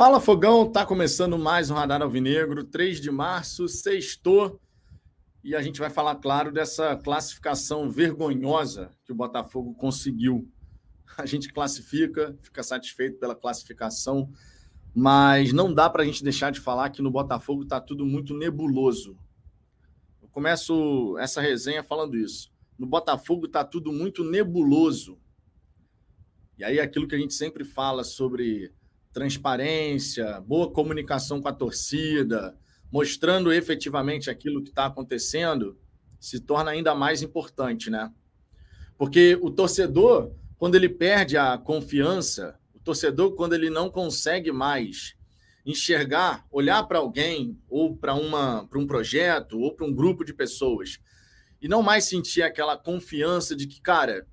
Fala Fogão, tá começando mais um Radar Alvinegro, 3 de março, sextou, e a gente vai falar, claro, dessa classificação vergonhosa que o Botafogo conseguiu. A gente classifica, fica satisfeito pela classificação, mas não dá para a gente deixar de falar que no Botafogo está tudo muito nebuloso. Eu começo essa resenha falando isso. No Botafogo está tudo muito nebuloso. E aí aquilo que a gente sempre fala sobre transparência, boa comunicação com a torcida, mostrando efetivamente aquilo que está acontecendo, se torna ainda mais importante, né? Porque o torcedor, quando ele perde a confiança, o torcedor, quando ele não consegue mais enxergar, olhar para alguém, ou para um projeto, ou para um grupo de pessoas, e não mais sentir aquela confiança de que, cara,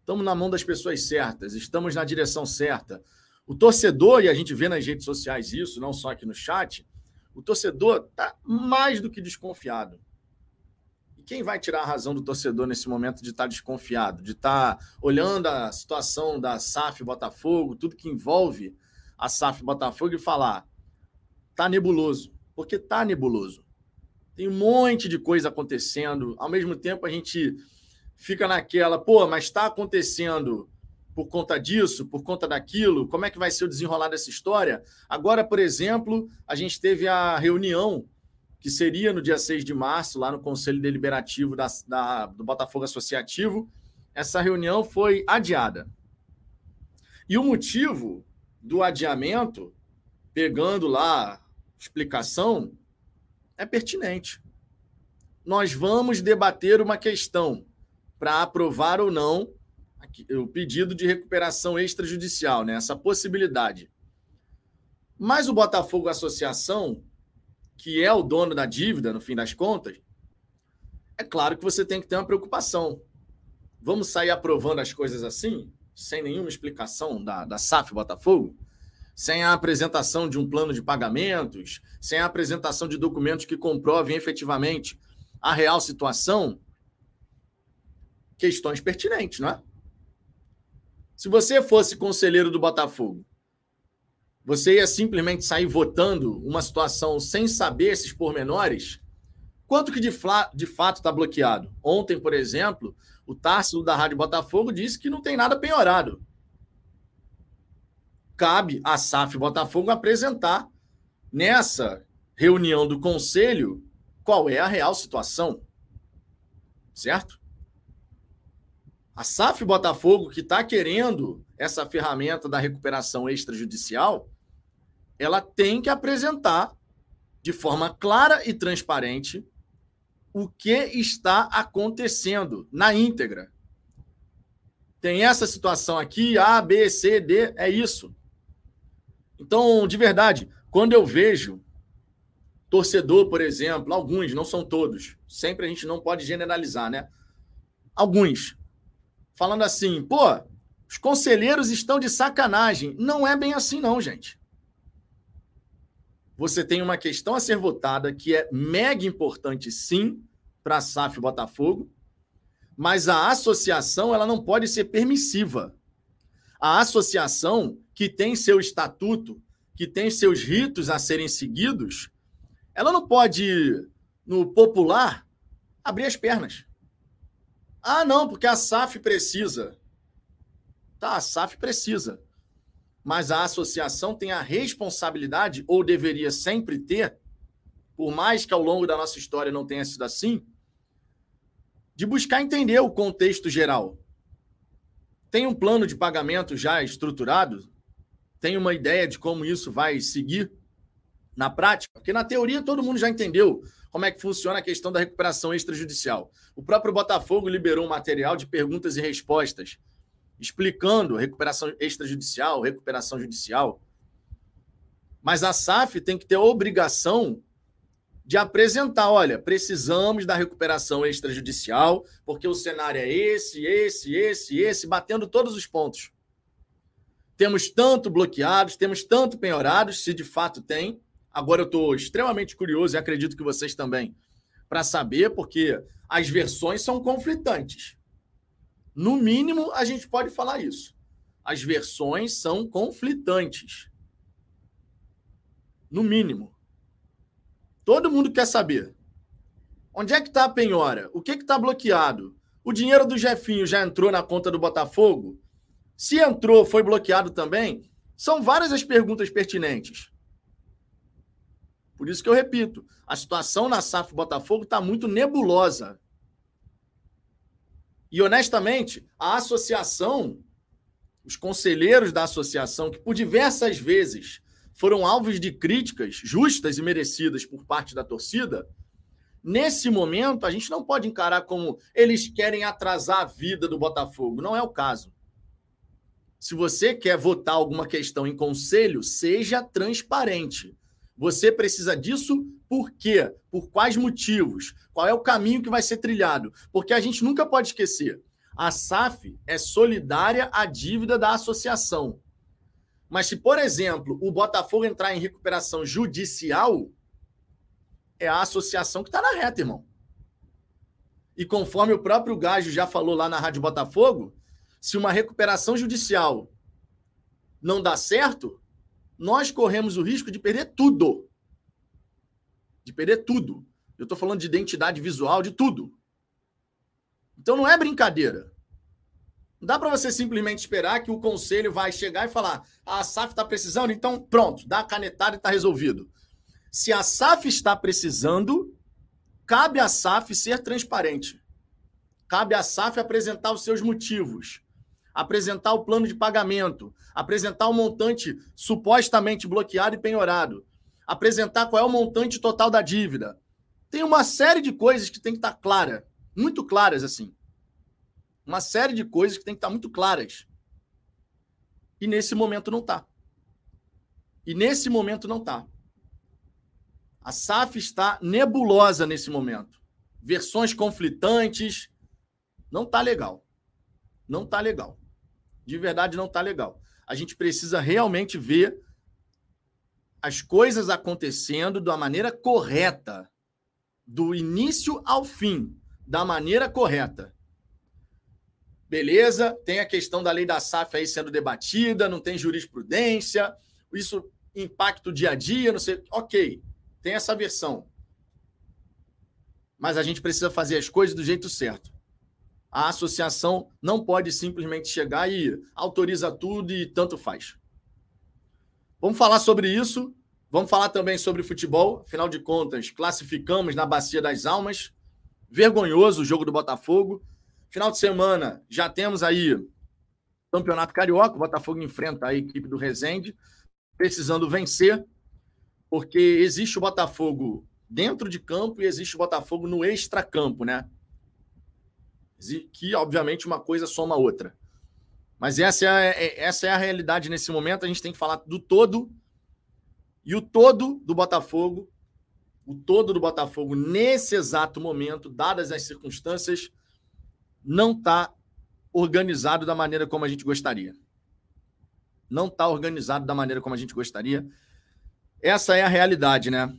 estamos na mão das pessoas certas, estamos na direção certa, o torcedor, e a gente vê nas redes sociais isso, não só aqui no chat, o torcedor está mais do que desconfiado. E quem vai tirar a razão do torcedor nesse momento de estar tá desconfiado, de estar tá olhando a situação da SAF Botafogo, tudo que envolve a SAF Botafogo e falar: tá nebuloso. Porque tá nebuloso. Tem um monte de coisa acontecendo. Ao mesmo tempo, a gente fica naquela, pô, mas está acontecendo por conta disso, por conta daquilo? Como é que vai ser o desenrolar dessa história? Agora, por exemplo, a gente teve a reunião que seria no dia 6 de março, lá no Conselho Deliberativo da, da, do Botafogo Associativo. Essa reunião foi adiada. E o motivo do adiamento, pegando lá explicação, é pertinente. Nós vamos debater uma questão para aprovar ou não o pedido de recuperação extrajudicial, né? essa possibilidade. Mas o Botafogo Associação, que é o dono da dívida, no fim das contas, é claro que você tem que ter uma preocupação. Vamos sair aprovando as coisas assim, sem nenhuma explicação da, da SAF Botafogo? Sem a apresentação de um plano de pagamentos, sem a apresentação de documentos que comprovem efetivamente a real situação? Questões pertinentes, não é? Se você fosse conselheiro do Botafogo, você ia simplesmente sair votando uma situação sem saber esses pormenores? Quanto que de, de fato está bloqueado? Ontem, por exemplo, o Társilo da Rádio Botafogo disse que não tem nada penhorado. Cabe à SAF Botafogo apresentar nessa reunião do conselho qual é a real situação. Certo? A SAF Botafogo, que está querendo essa ferramenta da recuperação extrajudicial, ela tem que apresentar de forma clara e transparente o que está acontecendo na íntegra. Tem essa situação aqui, A, B, C, D, é isso. Então, de verdade, quando eu vejo torcedor, por exemplo, alguns, não são todos, sempre a gente não pode generalizar, né? Alguns falando assim, pô, os conselheiros estão de sacanagem. Não é bem assim, não, gente. Você tem uma questão a ser votada que é mega importante, sim, para a SAF Botafogo, mas a associação ela não pode ser permissiva. A associação que tem seu estatuto, que tem seus ritos a serem seguidos, ela não pode, no popular, abrir as pernas. Ah, não, porque a SAF precisa. Tá, a SAF precisa. Mas a associação tem a responsabilidade, ou deveria sempre ter, por mais que ao longo da nossa história não tenha sido assim, de buscar entender o contexto geral. Tem um plano de pagamento já estruturado? Tem uma ideia de como isso vai seguir na prática? Porque na teoria todo mundo já entendeu como é que funciona a questão da recuperação extrajudicial. O próprio Botafogo liberou um material de perguntas e respostas explicando recuperação extrajudicial, recuperação judicial. Mas a SAF tem que ter a obrigação de apresentar, olha, precisamos da recuperação extrajudicial, porque o cenário é esse, esse, esse, esse, batendo todos os pontos. Temos tanto bloqueados, temos tanto penhorados, se de fato tem, Agora eu estou extremamente curioso e acredito que vocês também, para saber, porque as versões são conflitantes. No mínimo, a gente pode falar isso. As versões são conflitantes. No mínimo. Todo mundo quer saber. Onde é que está a penhora? O que está bloqueado? O dinheiro do Jefinho já entrou na conta do Botafogo? Se entrou, foi bloqueado também? São várias as perguntas pertinentes. Por isso que eu repito, a situação na SAF Botafogo está muito nebulosa. E honestamente, a associação, os conselheiros da associação, que por diversas vezes foram alvos de críticas justas e merecidas por parte da torcida, Nesse momento, a gente não pode encarar como eles querem atrasar a vida do Botafogo. Não é o caso. Se você quer votar alguma questão em conselho, seja transparente. Você precisa disso por quê? Por quais motivos? Qual é o caminho que vai ser trilhado? Porque a gente nunca pode esquecer. A SAF é solidária à dívida da associação. Mas se, por exemplo, o Botafogo entrar em recuperação judicial, é a associação que está na reta, irmão. E conforme o próprio Gajo já falou lá na Rádio Botafogo, se uma recuperação judicial não dá certo, nós corremos o risco de perder tudo. De perder tudo. Eu estou falando de identidade visual, de tudo. Então não é brincadeira. Não dá para você simplesmente esperar que o conselho vai chegar e falar: ah, a SAF está precisando, então pronto, dá a canetada e está resolvido. Se a SAF está precisando, cabe à SAF ser transparente. Cabe à SAF apresentar os seus motivos, apresentar o plano de pagamento, apresentar o montante supostamente bloqueado e penhorado, apresentar qual é o montante total da dívida. Tem uma série de coisas que tem que estar clara, muito claras assim. Uma série de coisas que tem que estar muito claras. E nesse momento não está. E nesse momento não está. A SAF está nebulosa nesse momento. Versões conflitantes. Não está legal. Não está legal. De verdade, não está legal. A gente precisa realmente ver as coisas acontecendo da maneira correta, do início ao fim, da maneira correta. Beleza, tem a questão da lei da SAF aí sendo debatida, não tem jurisprudência, isso impacta o dia a dia, não sei. Ok, tem essa versão. Mas a gente precisa fazer as coisas do jeito certo. A associação não pode simplesmente chegar e autoriza tudo e tanto faz. Vamos falar sobre isso. Vamos falar também sobre futebol. Afinal de contas, classificamos na Bacia das Almas. Vergonhoso o jogo do Botafogo. Final de semana, já temos aí Campeonato Carioca. O Botafogo enfrenta a equipe do Resende, precisando vencer porque existe o Botafogo dentro de campo e existe o Botafogo no extracampo, né? Que, obviamente, uma coisa soma a outra. Mas essa é, a, é, essa é a realidade nesse momento. A gente tem que falar do todo. E o todo do Botafogo, o todo do Botafogo, nesse exato momento, dadas as circunstâncias, não está organizado da maneira como a gente gostaria. Não está organizado da maneira como a gente gostaria. Essa é a realidade, né?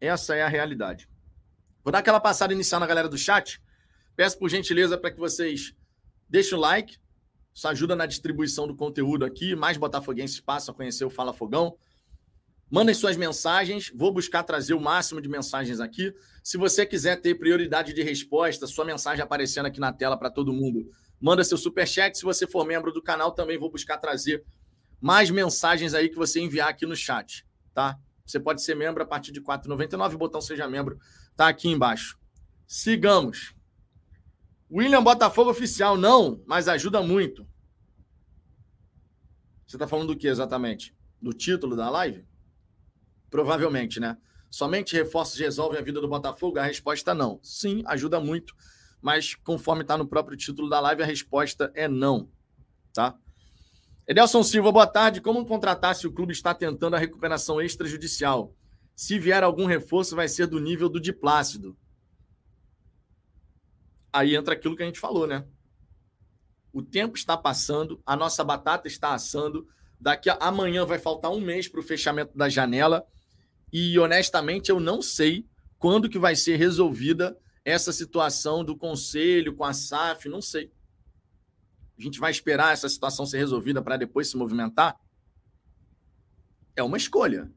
Essa é a realidade. Vou dar aquela passada inicial na galera do chat. Peço por gentileza para que vocês deixem o like. Isso ajuda na distribuição do conteúdo aqui. Mais botafoguenses passam a conhecer o Fala Fogão. Mandem suas mensagens. Vou buscar trazer o máximo de mensagens aqui. Se você quiser ter prioridade de resposta, sua mensagem aparecendo aqui na tela para todo mundo, manda seu superchat. Se você for membro do canal, também vou buscar trazer mais mensagens aí que você enviar aqui no chat, tá? Você pode ser membro a partir de R$ 4,99. O botão Seja Membro está aqui embaixo. Sigamos. William Botafogo Oficial, não, mas ajuda muito. Você está falando do que exatamente? Do título da live? Provavelmente, né? Somente reforços resolvem a vida do Botafogo? A resposta é não. Sim, ajuda muito, mas conforme está no próprio título da live, a resposta é não. Tá? Edelson Silva, boa tarde. Como contratar se o clube está tentando a recuperação extrajudicial? Se vier algum reforço, vai ser do nível do Diplácido. Aí entra aquilo que a gente falou, né? O tempo está passando, a nossa batata está assando. Daqui a amanhã vai faltar um mês para o fechamento da janela. E honestamente, eu não sei quando que vai ser resolvida essa situação do conselho com a SAF, não sei. A gente vai esperar essa situação ser resolvida para depois se movimentar? É uma escolha.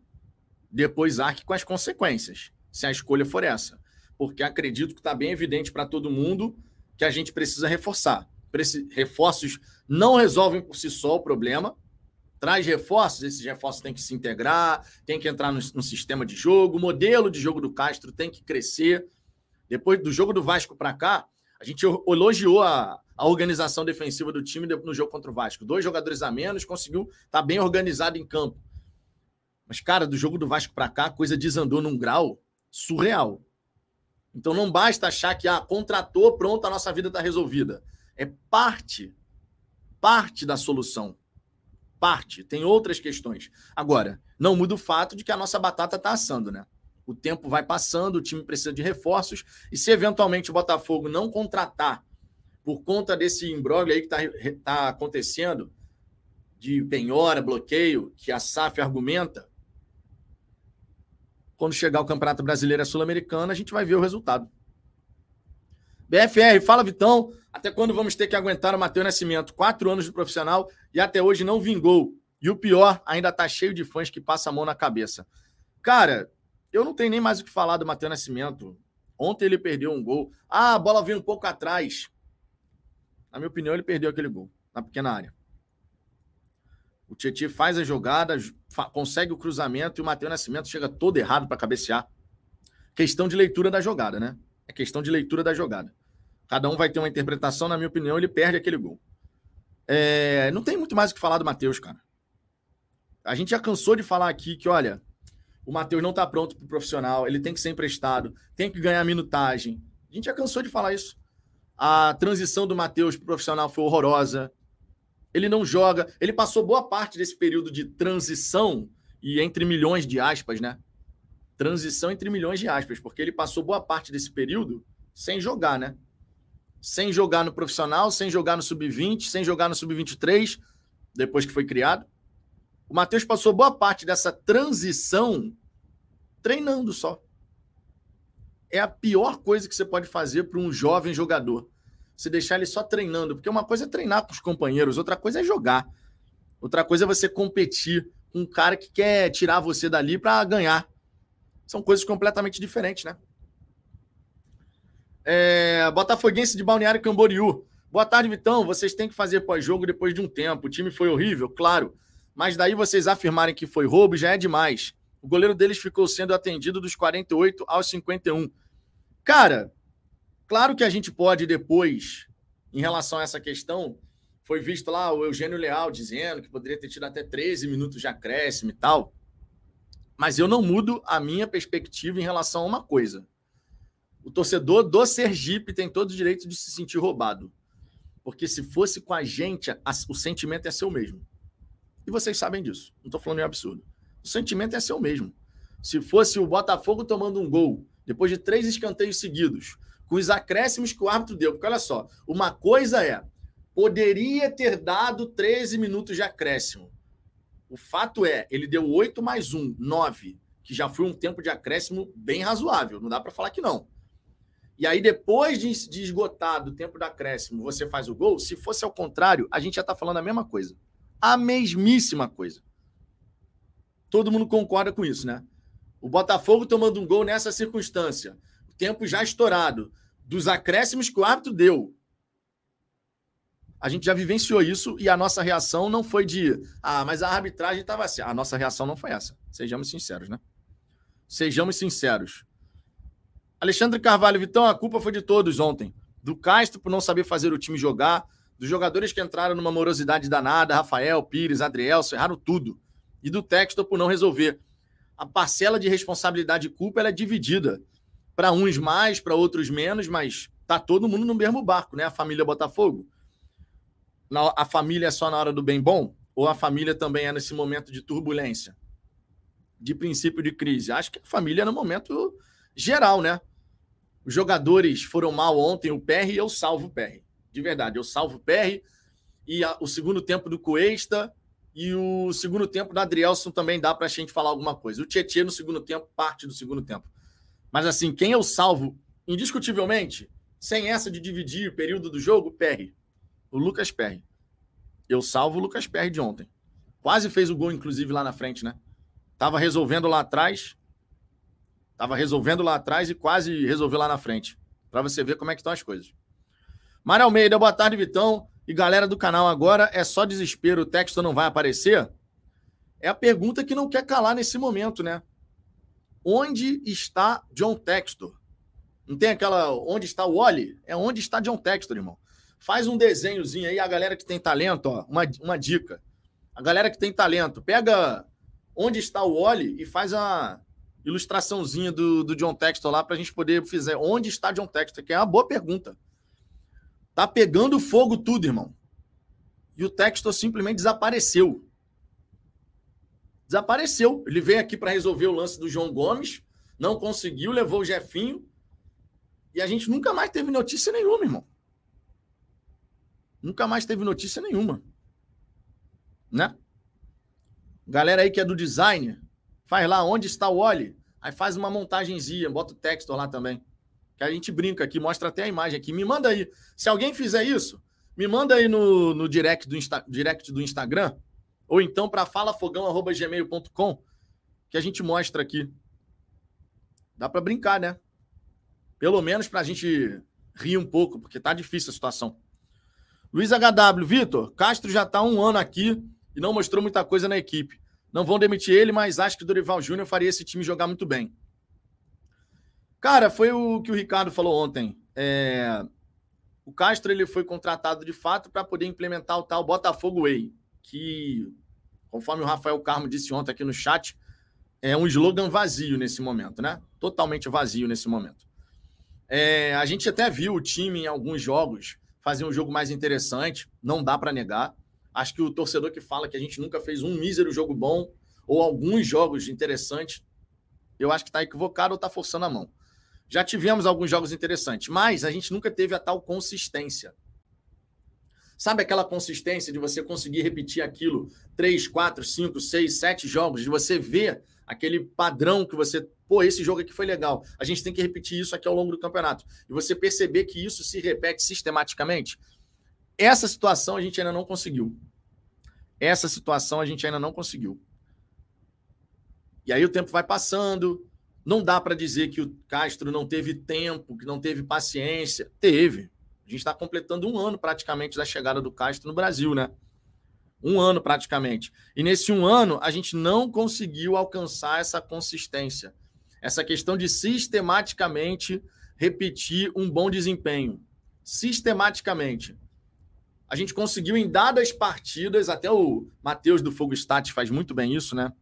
depois arque com as consequências, se a escolha for essa. Porque acredito que está bem evidente para todo mundo que a gente precisa reforçar. Reforços não resolvem por si só o problema. Traz reforços, esses reforços têm que se integrar, tem que entrar no, no sistema de jogo, o modelo de jogo do Castro tem que crescer. Depois do jogo do Vasco para cá, a gente elogiou a, a organização defensiva do time no jogo contra o Vasco. Dois jogadores a menos, conseguiu estar tá bem organizado em campo. Mas, cara, do jogo do Vasco para cá, a coisa desandou num grau surreal. Então não basta achar que ah, contratou, pronto, a nossa vida está resolvida. É parte, parte da solução. Parte. Tem outras questões. Agora, não muda o fato de que a nossa batata está assando, né? O tempo vai passando, o time precisa de reforços, e se eventualmente o Botafogo não contratar por conta desse imbróglio aí que está tá acontecendo, de penhora, bloqueio, que a SAF argumenta, quando chegar o Campeonato Brasileiro e Sul-Americana, a gente vai ver o resultado. BFR, fala Vitão, até quando vamos ter que aguentar o Matheus Nascimento? Quatro anos de profissional e até hoje não vingou. E o pior, ainda tá cheio de fãs que passam a mão na cabeça. Cara, eu não tenho nem mais o que falar do Matheus Nascimento. Ontem ele perdeu um gol. Ah, a bola veio um pouco atrás. Na minha opinião, ele perdeu aquele gol na pequena área. O Tietchan faz a jogada, consegue o cruzamento e o Matheus Nascimento chega todo errado para cabecear. Questão de leitura da jogada, né? É questão de leitura da jogada. Cada um vai ter uma interpretação, na minha opinião, ele perde aquele gol. É... Não tem muito mais o que falar do Matheus, cara. A gente já cansou de falar aqui que, olha, o Matheus não está pronto para o profissional, ele tem que ser emprestado, tem que ganhar minutagem. A gente já cansou de falar isso. A transição do Matheus para o profissional foi horrorosa. Ele não joga. Ele passou boa parte desse período de transição e entre milhões de aspas, né? Transição entre milhões de aspas, porque ele passou boa parte desse período sem jogar, né? Sem jogar no profissional, sem jogar no sub-20, sem jogar no sub-23, depois que foi criado. O Matheus passou boa parte dessa transição treinando só. É a pior coisa que você pode fazer para um jovem jogador. Se deixar ele só treinando. Porque uma coisa é treinar com os companheiros, outra coisa é jogar. Outra coisa é você competir com um cara que quer tirar você dali para ganhar. São coisas completamente diferentes, né? É, Botafoguense de Balneário Camboriú. Boa tarde, Vitão. Vocês têm que fazer pós-jogo depois de um tempo. O time foi horrível, claro. Mas daí vocês afirmarem que foi roubo já é demais. O goleiro deles ficou sendo atendido dos 48 aos 51. Cara, claro que a gente pode depois, em relação a essa questão, foi visto lá o Eugênio Leal dizendo que poderia ter tido até 13 minutos de acréscimo e tal. Mas eu não mudo a minha perspectiva em relação a uma coisa. O torcedor do Sergipe tem todo o direito de se sentir roubado. Porque se fosse com a gente, o sentimento é seu mesmo. E vocês sabem disso. Não estou falando em absurdo. O sentimento é seu mesmo. Se fosse o Botafogo tomando um gol, depois de três escanteios seguidos, com os acréscimos que o árbitro deu, porque olha só, uma coisa é, poderia ter dado 13 minutos de acréscimo. O fato é, ele deu 8 mais 1, 9, que já foi um tempo de acréscimo bem razoável, não dá para falar que não. E aí, depois de, esgotado o tempo do acréscimo, você faz o gol. Se fosse ao contrário, a gente já está falando a mesma coisa a mesmíssima coisa. Todo mundo concorda com isso, né? O Botafogo tomando um gol nessa circunstância, tempo já estourado, dos acréscimos que o árbitro deu. A gente já vivenciou isso e a nossa reação não foi de, ah, mas a arbitragem estava assim. A nossa reação não foi essa. Sejamos sinceros, né? Sejamos sinceros. Alexandre Carvalho, Vitão, a culpa foi de todos ontem. Do Castro por não saber fazer o time jogar, dos jogadores que entraram numa morosidade danada, Rafael, Pires, Adrielson, erraram tudo. E do Textor por não resolver. A parcela de responsabilidade e culpa é dividida. Para uns mais, para outros menos, mas tá todo mundo no mesmo barco, né? A família Botafogo. A família é só na hora do bem bom? Ou a família também é nesse momento de turbulência? De princípio de crise? Acho que a família é no momento geral, né? Os jogadores foram mal ontem, o PR e eu salvo o PR de verdade. Eu salvo o PR e a, o segundo tempo do Cuesta e o segundo tempo do Adrielson também dá para a gente falar alguma coisa. O Tietchan no segundo tempo, parte do segundo tempo. Mas assim, quem eu salvo, indiscutivelmente, sem essa de dividir o período do jogo, PR. O Lucas Perry. Eu salvo o Lucas Perry de ontem. Quase fez o gol, inclusive, lá na frente, né? Tava resolvendo lá atrás. Tava resolvendo lá atrás e quase resolveu lá na frente. Para você ver como é que estão as coisas. Mário Almeida, boa tarde, Vitão. E galera do canal, agora é só desespero, o texto não vai aparecer? É a pergunta que não quer calar nesse momento, né? Onde está John Textor? Não tem aquela onde está o Wally? É onde está John Textor, irmão. Faz um desenhozinho aí, a galera que tem talento, ó, uma, uma dica. A galera que tem talento, pega onde está o Wally e faz a ilustraçãozinha do, do John Textor lá para a gente poder fazer. Onde está John Textor? Que é uma boa pergunta. Tá pegando fogo tudo, irmão. E o Textor simplesmente desapareceu. Desapareceu. Ele veio aqui para resolver o lance do João Gomes, não conseguiu, levou o Jefinho. E a gente nunca mais teve notícia nenhuma, irmão. Nunca mais teve notícia nenhuma. Né? Galera aí que é do design, faz lá onde está o Oli. Aí faz uma montagenzinha, bota o texto lá também. Que a gente brinca aqui, mostra até a imagem aqui. Me manda aí. Se alguém fizer isso, me manda aí no, no direct, do direct do Instagram ou então para falafogão.gmail.com, que a gente mostra aqui. Dá para brincar, né? Pelo menos para a gente rir um pouco, porque tá difícil a situação. Luiz HW, Vitor, Castro já está um ano aqui e não mostrou muita coisa na equipe. Não vão demitir ele, mas acho que o Dorival Júnior faria esse time jogar muito bem. Cara, foi o que o Ricardo falou ontem. É... O Castro ele foi contratado de fato para poder implementar o tal Botafogo Way que, conforme o Rafael Carmo disse ontem aqui no chat, é um slogan vazio nesse momento, né? Totalmente vazio nesse momento. É, a gente até viu o time em alguns jogos fazer um jogo mais interessante, não dá para negar. Acho que o torcedor que fala que a gente nunca fez um mísero jogo bom ou alguns jogos interessantes, eu acho que está equivocado ou está forçando a mão. Já tivemos alguns jogos interessantes, mas a gente nunca teve a tal consistência. Sabe aquela consistência de você conseguir repetir aquilo três, quatro, cinco, seis, sete jogos, de você ver aquele padrão que você, pô, esse jogo aqui foi legal. A gente tem que repetir isso aqui ao longo do campeonato. E você perceber que isso se repete sistematicamente. Essa situação a gente ainda não conseguiu. Essa situação a gente ainda não conseguiu. E aí o tempo vai passando. Não dá para dizer que o Castro não teve tempo, que não teve paciência. Teve. A gente está completando um ano praticamente da chegada do Castro no Brasil, né? Um ano praticamente. E nesse um ano, a gente não conseguiu alcançar essa consistência. Essa questão de sistematicamente repetir um bom desempenho. Sistematicamente. A gente conseguiu em dadas partidas, até o Matheus do Fogo Stats faz muito bem isso, né?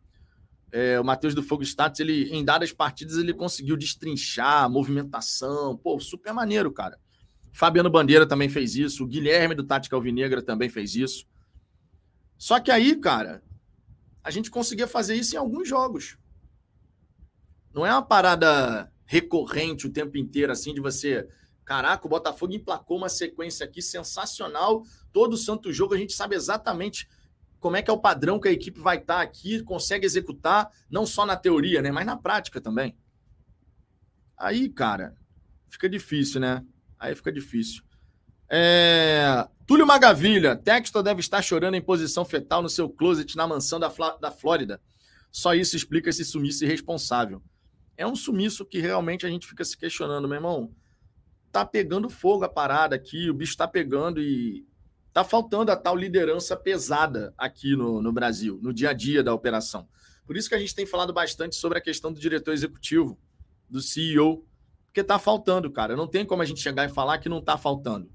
É, o Matheus do Fogo Stats, ele, em dadas partidas, ele conseguiu destrinchar movimentação. Pô, super maneiro, cara. Fabiano Bandeira também fez isso. O Guilherme do Tática Alvinegra também fez isso. Só que aí, cara, a gente conseguia fazer isso em alguns jogos. Não é uma parada recorrente o tempo inteiro, assim, de você. Caraca, o Botafogo emplacou uma sequência aqui sensacional. Todo santo jogo a gente sabe exatamente como é que é o padrão que a equipe vai estar aqui, consegue executar, não só na teoria, né, mas na prática também. Aí, cara, fica difícil, né? Aí fica difícil. É... Túlio Magavilha, Textor deve estar chorando em posição fetal no seu closet na mansão da, da Flórida. Só isso explica esse sumiço irresponsável. É um sumiço que realmente a gente fica se questionando, meu irmão. Tá pegando fogo a parada aqui, o bicho tá pegando e tá faltando a tal liderança pesada aqui no, no Brasil, no dia a dia da operação. Por isso que a gente tem falado bastante sobre a questão do diretor executivo, do CEO, porque tá faltando, cara. Não tem como a gente chegar e falar que não tá faltando.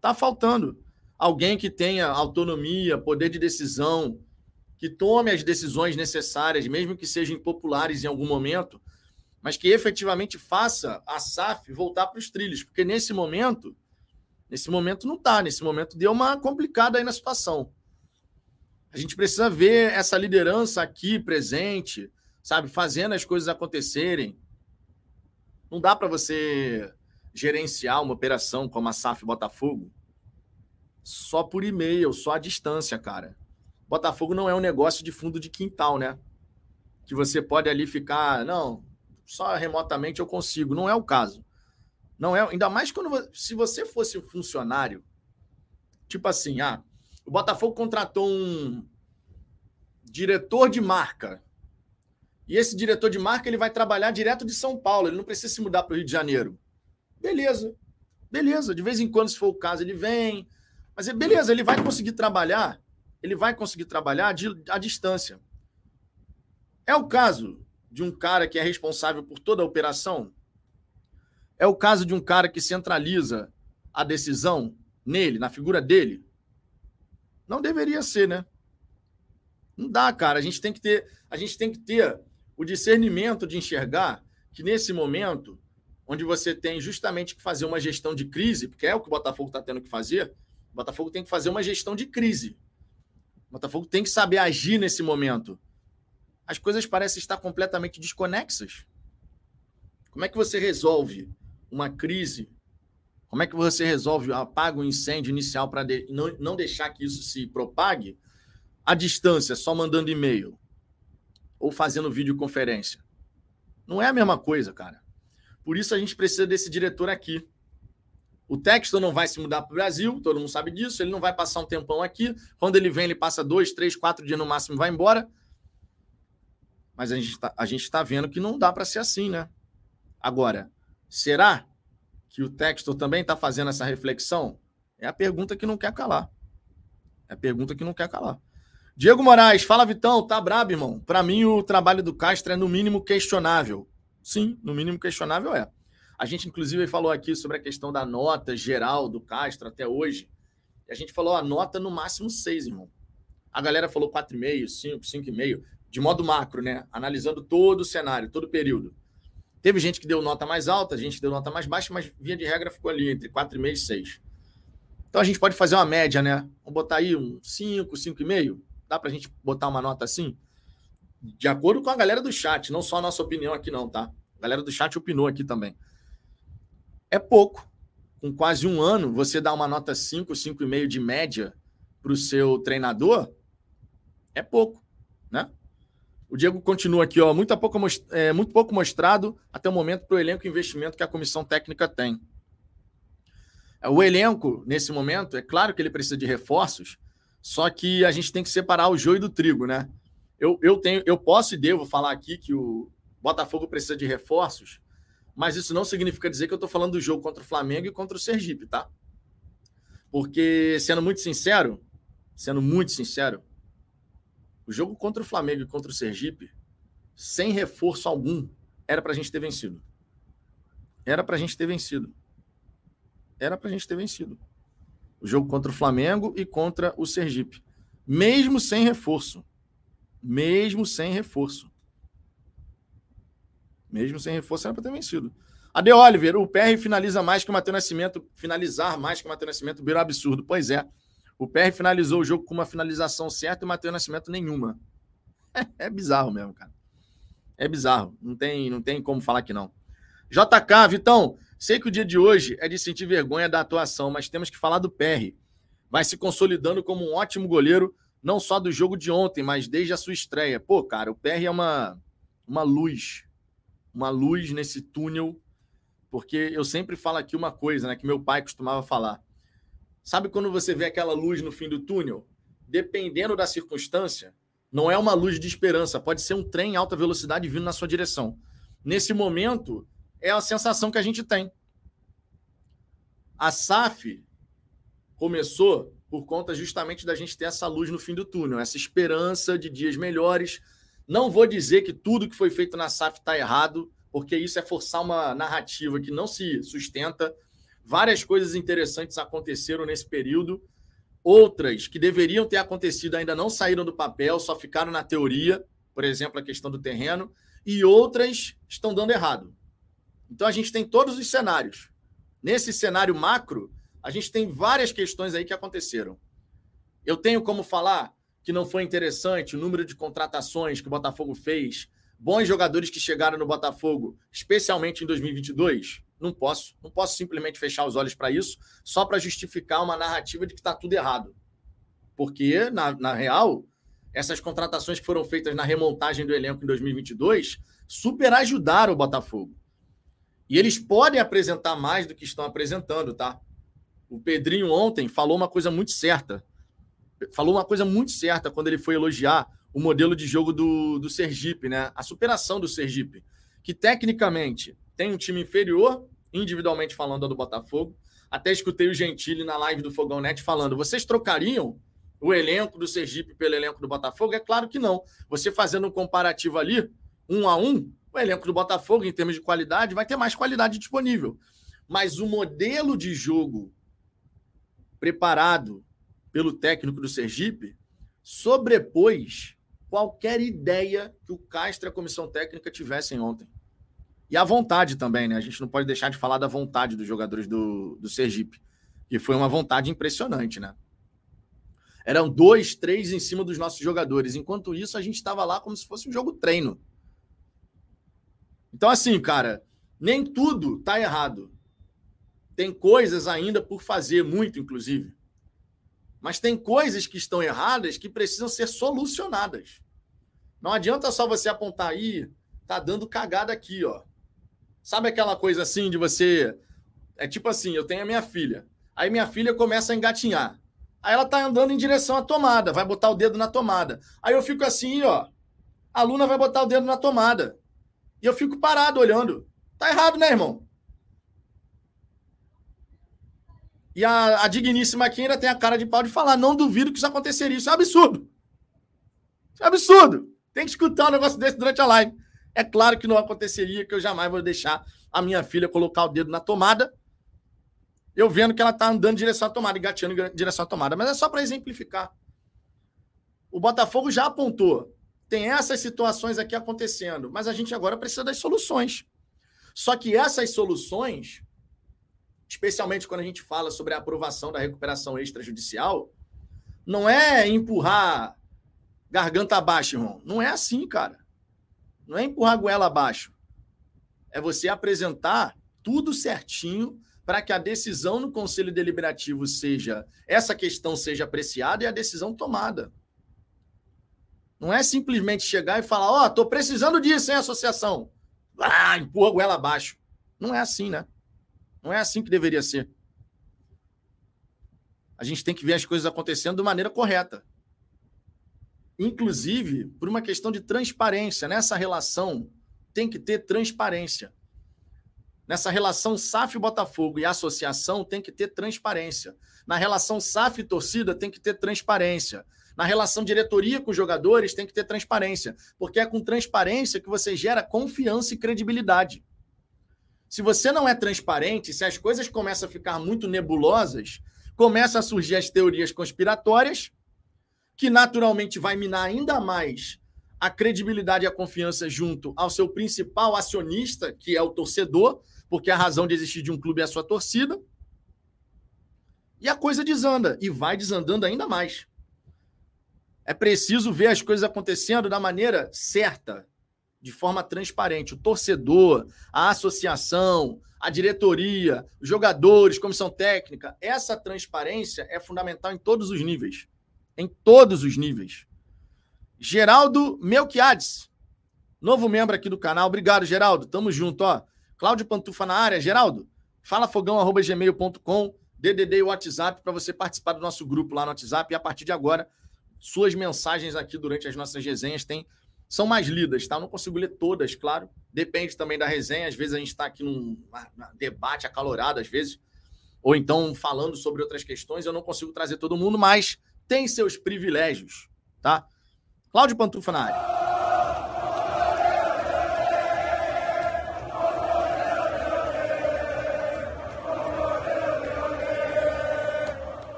Tá faltando. Alguém que tenha autonomia, poder de decisão, que tome as decisões necessárias, mesmo que sejam impopulares em algum momento, mas que efetivamente faça a SAF voltar para os trilhos, porque nesse momento, nesse momento não tá, nesse momento deu uma complicada aí na situação. A gente precisa ver essa liderança aqui presente, sabe, fazendo as coisas acontecerem, não dá para você gerenciar uma operação como a SAF Botafogo só por e-mail, só à distância, cara. Botafogo não é um negócio de fundo de quintal, né? Que você pode ali ficar, não, só remotamente eu consigo. Não é o caso. Não é, ainda mais quando se você fosse um funcionário, tipo assim, ah, o Botafogo contratou um diretor de marca E esse diretor de marca ele vai trabalhar direto de São Paulo, ele não precisa se mudar para o Rio de Janeiro. Beleza, beleza. De vez em quando, se for o caso, ele vem. Mas é beleza, ele vai conseguir trabalhar, ele vai conseguir trabalhar de, à distância. É o caso de um cara que é responsável por toda a operação? É o caso de um cara que centraliza a decisão nele, na figura dele? Não deveria ser, né? Não dá, cara. A gente tem que ter, a gente tem que ter o discernimento de enxergar que nesse momento, onde você tem justamente que fazer uma gestão de crise, porque é o que o Botafogo está tendo que fazer, o Botafogo tem que fazer uma gestão de crise. O Botafogo tem que saber agir nesse momento. As coisas parecem estar completamente desconexas. Como é que você resolve uma crise? Como é que você resolve, apaga o incêndio inicial para de, não, não deixar que isso se propague? à distância, só mandando e-mail ou fazendo videoconferência. Não é a mesma coisa, cara. Por isso a gente precisa desse diretor aqui. O Texton não vai se mudar para o Brasil, todo mundo sabe disso. Ele não vai passar um tempão aqui. Quando ele vem, ele passa dois, três, quatro dias no máximo e vai embora. Mas a gente está tá vendo que não dá para ser assim, né? Agora, será que o Textor também está fazendo essa reflexão? É a pergunta que não quer calar. É a pergunta que não quer calar. Diego Moraes, fala Vitão, tá brabo, irmão. Para mim, o trabalho do Castro é no mínimo questionável. Sim, no mínimo questionável é. A gente, inclusive, falou aqui sobre a questão da nota geral do Castro até hoje. E a gente falou a nota no máximo 6, irmão. A galera falou 4,5, 5, 5,5, de modo macro, né? Analisando todo o cenário, todo o período. Teve gente que deu nota mais alta, gente que deu nota mais baixa, mas via de regra ficou ali entre 4,5 e 6. Então a gente pode fazer uma média, né? Vamos botar aí um 5, 5,5 Dá para a gente botar uma nota assim? De acordo com a galera do chat, não só a nossa opinião aqui, não, tá? A galera do chat opinou aqui também. É pouco. Com quase um ano, você dá uma nota 5, 5,5 de média para o seu treinador, é pouco, né? O Diego continua aqui, ó, muito pouco, é, muito pouco mostrado até o momento para o elenco investimento que a comissão técnica tem. O elenco, nesse momento, é claro que ele precisa de reforços, só que a gente tem que separar o joio do trigo, né? Eu, eu, tenho, eu posso e devo falar aqui que o Botafogo precisa de reforços, mas isso não significa dizer que eu estou falando do jogo contra o Flamengo e contra o Sergipe, tá? Porque, sendo muito sincero, sendo muito sincero, o jogo contra o Flamengo e contra o Sergipe, sem reforço algum, era para a gente ter vencido. Era para a gente ter vencido. Era para a gente ter vencido o jogo contra o Flamengo e contra o Sergipe. Mesmo sem reforço. Mesmo sem reforço. Mesmo sem reforço, era para ter vencido. Ade Oliver, o PR finaliza mais que o Matheus Nascimento. Finalizar mais que o Matheus Nascimento virou absurdo. Pois é. O PR finalizou o jogo com uma finalização certa e o Matheus Nascimento nenhuma. É, é bizarro mesmo, cara. É bizarro. Não tem, não tem como falar que não. JK, Vitão, Sei que o dia de hoje é de sentir vergonha da atuação, mas temos que falar do PR. Vai se consolidando como um ótimo goleiro, não só do jogo de ontem, mas desde a sua estreia. Pô, cara, o PR é uma, uma luz. Uma luz nesse túnel. Porque eu sempre falo aqui uma coisa, né? Que meu pai costumava falar. Sabe quando você vê aquela luz no fim do túnel? Dependendo da circunstância, não é uma luz de esperança. Pode ser um trem em alta velocidade vindo na sua direção. Nesse momento, é a sensação que a gente tem. A SAF começou por conta justamente da gente ter essa luz no fim do túnel, essa esperança de dias melhores. Não vou dizer que tudo que foi feito na SAF está errado, porque isso é forçar uma narrativa que não se sustenta. Várias coisas interessantes aconteceram nesse período, outras que deveriam ter acontecido ainda não saíram do papel, só ficaram na teoria, por exemplo, a questão do terreno, e outras estão dando errado. Então a gente tem todos os cenários. Nesse cenário macro, a gente tem várias questões aí que aconteceram. Eu tenho como falar que não foi interessante o número de contratações que o Botafogo fez, bons jogadores que chegaram no Botafogo, especialmente em 2022? Não posso. Não posso simplesmente fechar os olhos para isso, só para justificar uma narrativa de que está tudo errado. Porque, na, na real, essas contratações que foram feitas na remontagem do elenco em 2022 super ajudaram o Botafogo. E eles podem apresentar mais do que estão apresentando, tá? O Pedrinho ontem falou uma coisa muito certa. Falou uma coisa muito certa quando ele foi elogiar o modelo de jogo do, do Sergipe, né? A superação do Sergipe, que tecnicamente tem um time inferior, individualmente falando, ao do Botafogo. Até escutei o Gentili na live do Fogão Net falando: vocês trocariam o elenco do Sergipe pelo elenco do Botafogo? É claro que não. Você fazendo um comparativo ali, um a um, o elenco do Botafogo, em termos de qualidade, vai ter mais qualidade disponível. Mas o modelo de jogo preparado pelo técnico do Sergipe sobrepôs qualquer ideia que o Castro e a comissão técnica tivessem ontem. E a vontade também, né? A gente não pode deixar de falar da vontade dos jogadores do, do Sergipe, que foi uma vontade impressionante, né? Eram dois, três em cima dos nossos jogadores. Enquanto isso, a gente estava lá como se fosse um jogo treino. Então, assim, cara, nem tudo tá errado. Tem coisas ainda por fazer, muito, inclusive. Mas tem coisas que estão erradas que precisam ser solucionadas. Não adianta só você apontar aí, tá dando cagada aqui, ó. Sabe aquela coisa assim de você. É tipo assim, eu tenho a minha filha. Aí minha filha começa a engatinhar. Aí ela tá andando em direção à tomada, vai botar o dedo na tomada. Aí eu fico assim, ó. A aluna vai botar o dedo na tomada. E eu fico parado olhando. Tá errado, né, irmão? E a, a digníssima aqui ainda tem a cara de pau de falar: não duvido que isso aconteceria. Isso é absurdo. Isso é absurdo. Tem que escutar um negócio desse durante a live. É claro que não aconteceria, que eu jamais vou deixar a minha filha colocar o dedo na tomada, eu vendo que ela está andando em direção à tomada, engateando em direção à tomada. Mas é só para exemplificar. O Botafogo já apontou. Tem essas situações aqui acontecendo, mas a gente agora precisa das soluções. Só que essas soluções, especialmente quando a gente fala sobre a aprovação da recuperação extrajudicial, não é empurrar garganta abaixo, irmão. Não é assim, cara. Não é empurrar a goela abaixo. É você apresentar tudo certinho para que a decisão no Conselho Deliberativo seja, essa questão seja apreciada e a decisão tomada. Não é simplesmente chegar e falar, ó, oh, tô precisando disso, hein, associação. Ah, empurra a goela abaixo. Não é assim, né? Não é assim que deveria ser. A gente tem que ver as coisas acontecendo de maneira correta inclusive por uma questão de transparência. Nessa relação tem que ter transparência. Nessa relação SAF Botafogo e associação tem que ter transparência. Na relação SAF e torcida tem que ter transparência. Na relação diretoria com jogadores tem que ter transparência, porque é com transparência que você gera confiança e credibilidade. Se você não é transparente, se as coisas começam a ficar muito nebulosas, começam a surgir as teorias conspiratórias que naturalmente vai minar ainda mais a credibilidade e a confiança junto ao seu principal acionista, que é o torcedor, porque a razão de existir de um clube é a sua torcida. E a coisa desanda, e vai desandando ainda mais. É preciso ver as coisas acontecendo da maneira certa, de forma transparente. O torcedor, a associação, a diretoria, os jogadores, comissão técnica, essa transparência é fundamental em todos os níveis em todos os níveis. Geraldo Melquiades, novo membro aqui do canal. Obrigado, Geraldo. Tamo junto, ó. Cláudio Pantufa na área. Geraldo, fala fogão@gmail.com, DDD e WhatsApp para você participar do nosso grupo lá no WhatsApp e a partir de agora suas mensagens aqui durante as nossas resenhas têm são mais lidas, tá? Eu não consigo ler todas, claro. Depende também da resenha. Às vezes a gente está aqui num debate acalorado, às vezes, ou então falando sobre outras questões. Eu não consigo trazer todo mundo, mas tem seus privilégios, tá? Cláudio Pantufa na área.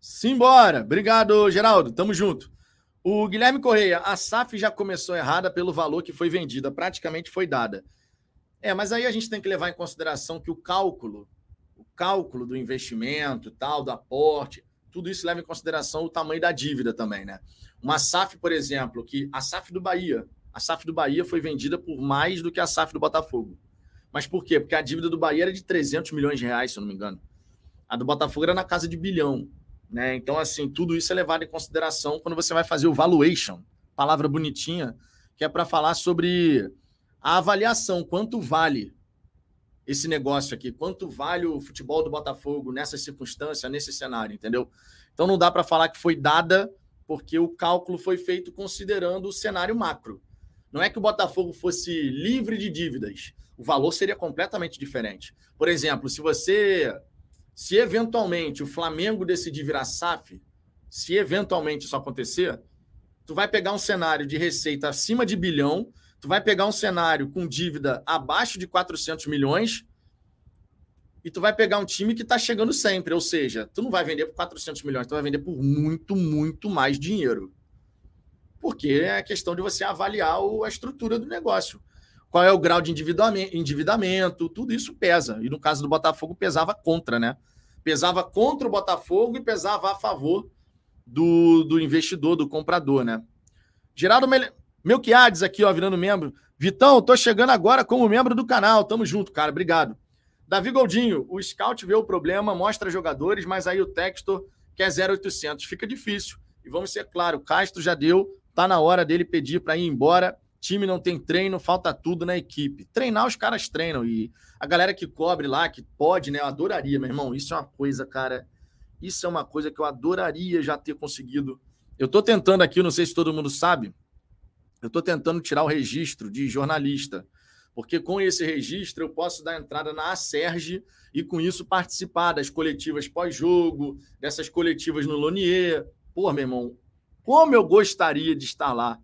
Simbora! Obrigado, Geraldo. Tamo junto. O Guilherme Correia, a SAF já começou errada pelo valor que foi vendida, praticamente foi dada. É, mas aí a gente tem que levar em consideração que o cálculo cálculo do investimento, tal, do aporte, tudo isso leva em consideração o tamanho da dívida também, né? Uma SAF, por exemplo, que a SAF do Bahia, a SAF do Bahia foi vendida por mais do que a SAF do Botafogo. Mas por quê? Porque a dívida do Bahia era de 300 milhões de reais, se eu não me engano. A do Botafogo era na casa de bilhão, né? Então, assim, tudo isso é levado em consideração quando você vai fazer o valuation, palavra bonitinha, que é para falar sobre a avaliação, quanto vale esse negócio aqui, quanto vale o futebol do Botafogo nessa circunstância, nesse cenário, entendeu? Então não dá para falar que foi dada porque o cálculo foi feito considerando o cenário macro. Não é que o Botafogo fosse livre de dívidas, o valor seria completamente diferente. Por exemplo, se você, se eventualmente o Flamengo decidir virar SAF, se eventualmente isso acontecer, tu vai pegar um cenário de receita acima de bilhão, tu vai pegar um cenário com dívida abaixo de 400 milhões e tu vai pegar um time que está chegando sempre, ou seja, tu não vai vender por 400 milhões, tu vai vender por muito, muito mais dinheiro. Porque é questão de você avaliar a estrutura do negócio. Qual é o grau de endividamento, tudo isso pesa. E no caso do Botafogo, pesava contra, né? Pesava contra o Botafogo e pesava a favor do, do investidor, do comprador, né? Geraldo Mel... Melquiades aqui, ó, virando membro. Vitão, tô chegando agora como membro do canal. Tamo junto, cara. Obrigado. Davi Goldinho, o scout vê o problema, mostra jogadores, mas aí o Textor quer 0800. Fica difícil. E vamos ser claro, o Castro já deu, tá na hora dele pedir para ir embora. Time não tem treino, falta tudo na equipe. Treinar os caras treinam e a galera que cobre lá, que pode, né? Eu adoraria, meu irmão. Isso é uma coisa, cara. Isso é uma coisa que eu adoraria já ter conseguido. Eu tô tentando aqui, não sei se todo mundo sabe. Eu tô tentando tirar o registro de jornalista porque com esse registro eu posso dar entrada na Acerge e com isso participar das coletivas pós-jogo, dessas coletivas no Lonier. Pô, meu irmão, como eu gostaria de estar lá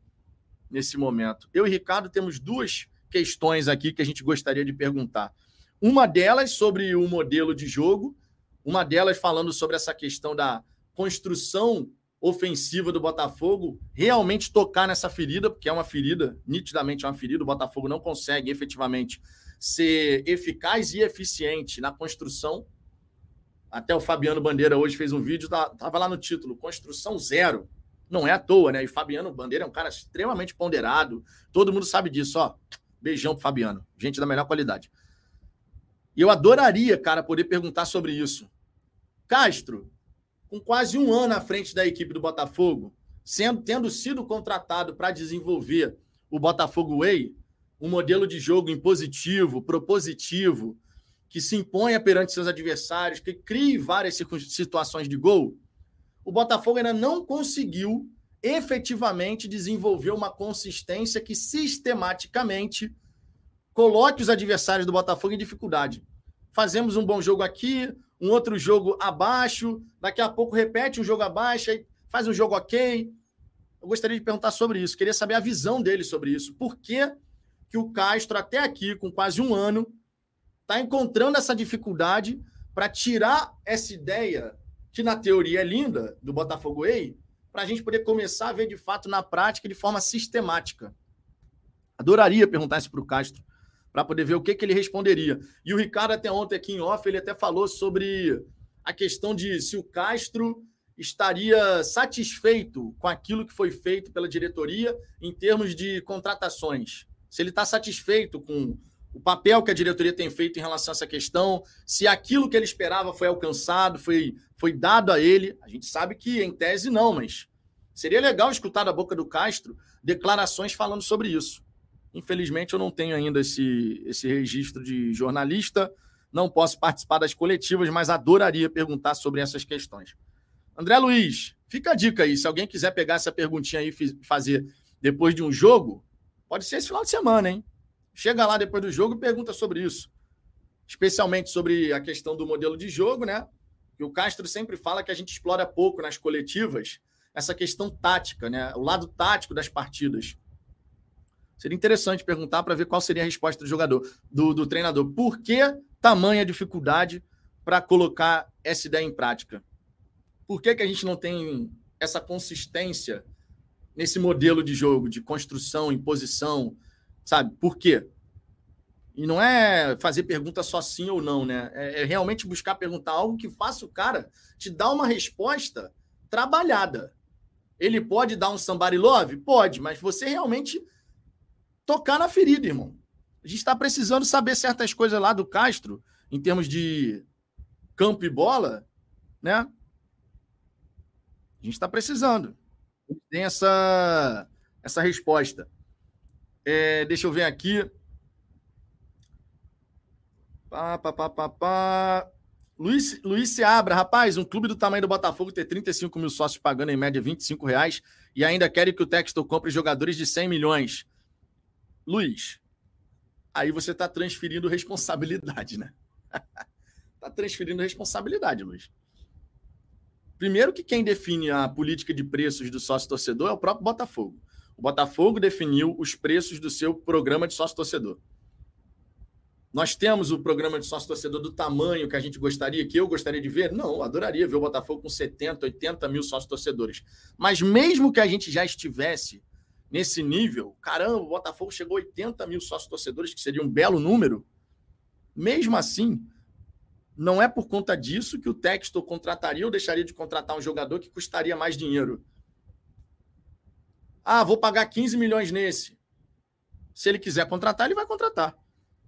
nesse momento. Eu e Ricardo temos duas questões aqui que a gente gostaria de perguntar. Uma delas sobre o modelo de jogo, uma delas falando sobre essa questão da construção ofensiva do Botafogo realmente tocar nessa ferida, porque é uma ferida, nitidamente é uma ferida. O Botafogo não consegue efetivamente ser eficaz e eficiente na construção. Até o Fabiano Bandeira hoje fez um vídeo, tá, tava lá no título, construção zero. Não é à toa, né? E Fabiano Bandeira é um cara extremamente ponderado. Todo mundo sabe disso, ó. Beijão pro Fabiano. Gente da melhor qualidade. E eu adoraria, cara, poder perguntar sobre isso. Castro, com quase um ano à frente da equipe do Botafogo, sendo, tendo sido contratado para desenvolver o Botafogo Way, um modelo de jogo impositivo, propositivo, que se imponha perante seus adversários, que crie várias situações de gol, o Botafogo ainda não conseguiu efetivamente desenvolver uma consistência que sistematicamente coloque os adversários do Botafogo em dificuldade. Fazemos um bom jogo aqui, um outro jogo abaixo, daqui a pouco repete um jogo abaixo, aí faz um jogo ok. Eu gostaria de perguntar sobre isso, queria saber a visão dele sobre isso. Por que, que o Castro, até aqui, com quase um ano, está encontrando essa dificuldade para tirar essa ideia, que na teoria é linda, do Botafogo Way, para a gente poder começar a ver de fato na prática de forma sistemática? Adoraria perguntar isso para o Castro para poder ver o que, que ele responderia. E o Ricardo, até ontem aqui em off, ele até falou sobre a questão de se o Castro estaria satisfeito com aquilo que foi feito pela diretoria em termos de contratações. Se ele está satisfeito com o papel que a diretoria tem feito em relação a essa questão, se aquilo que ele esperava foi alcançado, foi, foi dado a ele. A gente sabe que, em tese, não, mas seria legal escutar da boca do Castro declarações falando sobre isso. Infelizmente, eu não tenho ainda esse, esse registro de jornalista, não posso participar das coletivas, mas adoraria perguntar sobre essas questões. André Luiz, fica a dica aí. Se alguém quiser pegar essa perguntinha aí e fazer depois de um jogo, pode ser esse final de semana, hein? Chega lá depois do jogo e pergunta sobre isso. Especialmente sobre a questão do modelo de jogo, né? Que o Castro sempre fala que a gente explora pouco nas coletivas essa questão tática, né? O lado tático das partidas. Seria interessante perguntar para ver qual seria a resposta do jogador, do, do treinador. Por que tamanha dificuldade para colocar essa ideia em prática? Por que, que a gente não tem essa consistência nesse modelo de jogo, de construção, imposição, sabe? Por quê? E não é fazer pergunta só sim ou não, né? É, é realmente buscar perguntar algo que faça o cara te dar uma resposta trabalhada. Ele pode dar um somebody love? Pode, mas você realmente tocar na ferida, irmão. A gente está precisando saber certas coisas lá do Castro, em termos de campo e bola, né? A gente está precisando. Tem essa, essa resposta. É, deixa eu ver aqui. Pá, pá, pá, pá, pá. Luiz, Luiz Seabra, rapaz, um clube do tamanho do Botafogo ter 35 mil sócios pagando em média 25 reais e ainda querem que o Textor compre jogadores de 100 milhões. Luiz, aí você está transferindo responsabilidade, né? Está transferindo responsabilidade, Luiz. Primeiro que quem define a política de preços do sócio-torcedor é o próprio Botafogo. O Botafogo definiu os preços do seu programa de sócio-torcedor. Nós temos o programa de sócio-torcedor do tamanho que a gente gostaria, que eu gostaria de ver? Não, adoraria ver o Botafogo com 70, 80 mil sócios-torcedores. Mas mesmo que a gente já estivesse nesse nível, caramba, o Botafogo chegou a 80 mil sócios-torcedores, que seria um belo número. Mesmo assim, não é por conta disso que o Textor contrataria ou deixaria de contratar um jogador que custaria mais dinheiro. Ah, vou pagar 15 milhões nesse. Se ele quiser contratar, ele vai contratar.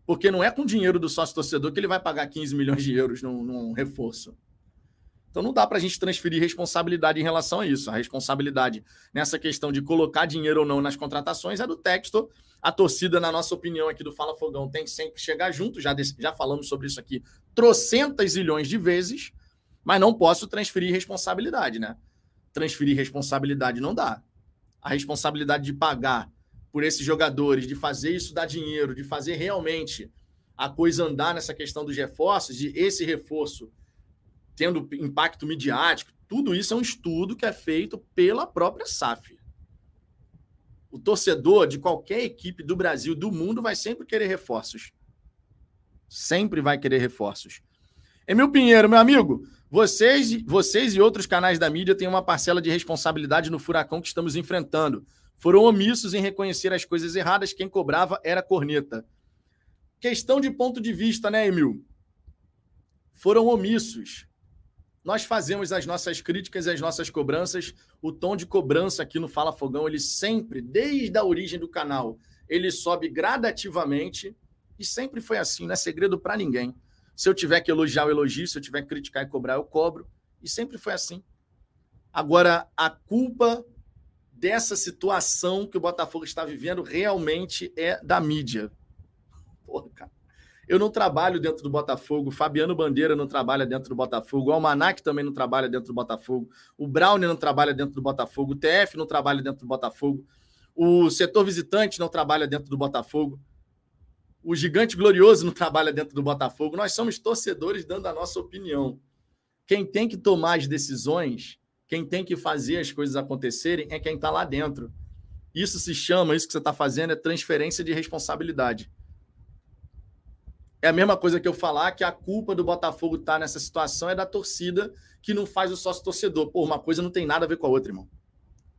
Porque não é com dinheiro do sócio torcedor que ele vai pagar 15 milhões de euros num, num reforço. Então não dá para a gente transferir responsabilidade em relação a isso. A responsabilidade nessa questão de colocar dinheiro ou não nas contratações é do texto. A torcida, na nossa opinião aqui do Fala Fogão, tem sempre que chegar junto. Já, já falamos sobre isso aqui trocentas zilhões de vezes, mas não posso transferir responsabilidade, né? Transferir responsabilidade não dá. A responsabilidade de pagar por esses jogadores, de fazer isso dar dinheiro, de fazer realmente a coisa andar nessa questão dos reforços, de esse reforço tendo impacto midiático, tudo isso é um estudo que é feito pela própria SAF. O torcedor de qualquer equipe do Brasil, do mundo, vai sempre querer reforços. Sempre vai querer reforços. Emil Pinheiro, meu amigo, vocês, vocês e outros canais da mídia têm uma parcela de responsabilidade no furacão que estamos enfrentando foram omissos em reconhecer as coisas erradas, quem cobrava era corneta. Questão de ponto de vista, né, Emil? Foram omissos. Nós fazemos as nossas críticas e as nossas cobranças. O tom de cobrança aqui no Fala Fogão, ele sempre, desde a origem do canal, ele sobe gradativamente e sempre foi assim, não é segredo para ninguém. Se eu tiver que elogiar, eu elogio, se eu tiver que criticar e cobrar, eu cobro. E sempre foi assim. Agora, a culpa dessa situação que o Botafogo está vivendo realmente é da mídia. Porra, cara. Eu não trabalho dentro do Botafogo, Fabiano Bandeira não trabalha dentro do Botafogo, o Almanac também não trabalha dentro do Botafogo, o Brown não trabalha dentro do Botafogo, o TF não trabalha dentro do Botafogo, o setor visitante não trabalha dentro do Botafogo, o gigante glorioso não trabalha dentro do Botafogo. Nós somos torcedores dando a nossa opinião. Quem tem que tomar as decisões quem tem que fazer as coisas acontecerem é quem está lá dentro. Isso se chama, isso que você está fazendo é transferência de responsabilidade. É a mesma coisa que eu falar que a culpa do Botafogo estar tá nessa situação é da torcida que não faz o sócio torcedor. Pô, uma coisa não tem nada a ver com a outra, irmão.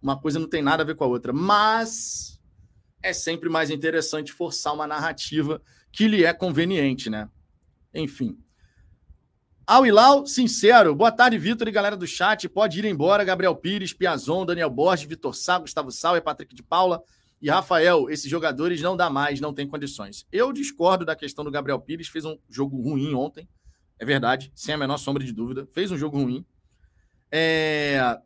Uma coisa não tem nada a ver com a outra. Mas é sempre mais interessante forçar uma narrativa que lhe é conveniente, né? Enfim. Ao Ilau, sincero. Boa tarde, Vitor e galera do chat. Pode ir embora. Gabriel Pires, Piazon, Daniel Borges, Vitor Sá, Gustavo Sauer, Patrick de Paula e Rafael. Esses jogadores não dá mais, não tem condições. Eu discordo da questão do Gabriel Pires. Fez um jogo ruim ontem. É verdade, sem a menor sombra de dúvida. Fez um jogo ruim. É...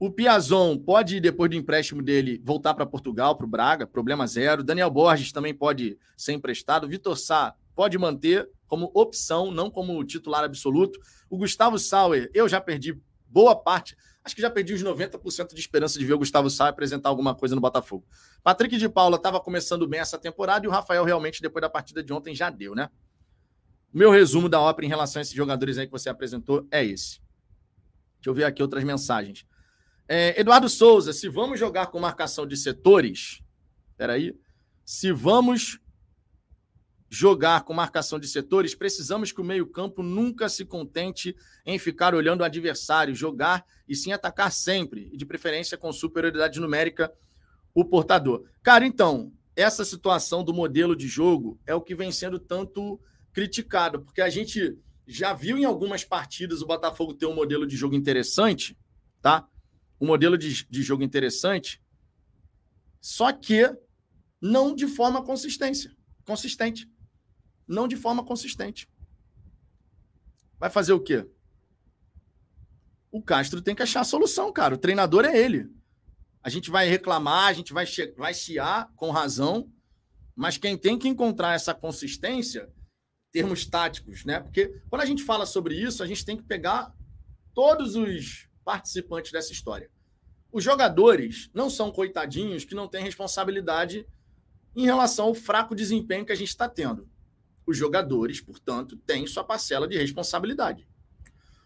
O Piazon pode, depois do empréstimo dele, voltar para Portugal, para o Braga, problema zero. Daniel Borges também pode ser emprestado. Vitor Sá pode manter como opção, não como titular absoluto. O Gustavo Sauer, eu já perdi boa parte, acho que já perdi os 90% de esperança de ver o Gustavo Sauer apresentar alguma coisa no Botafogo. Patrick de Paula estava começando bem essa temporada e o Rafael realmente, depois da partida de ontem, já deu, né? Meu resumo da ópera em relação a esses jogadores aí que você apresentou é esse. Deixa eu ver aqui outras mensagens. É, Eduardo Souza, se vamos jogar com marcação de setores, peraí, se vamos jogar com marcação de setores, precisamos que o meio-campo nunca se contente em ficar olhando o adversário, jogar e sim atacar sempre, e de preferência com superioridade numérica o portador. Cara, então, essa situação do modelo de jogo é o que vem sendo tanto criticado, porque a gente já viu em algumas partidas o Botafogo ter um modelo de jogo interessante, tá? Um modelo de, de jogo interessante, só que não de forma consistência, consistente não de forma consistente. Vai fazer o quê? O Castro tem que achar a solução, cara. O treinador é ele. A gente vai reclamar, a gente vai, vai chiar com razão, mas quem tem que encontrar essa consistência termos táticos, né? Porque quando a gente fala sobre isso, a gente tem que pegar todos os participantes dessa história. Os jogadores não são coitadinhos que não têm responsabilidade em relação ao fraco desempenho que a gente está tendo. Os jogadores, portanto, têm sua parcela de responsabilidade.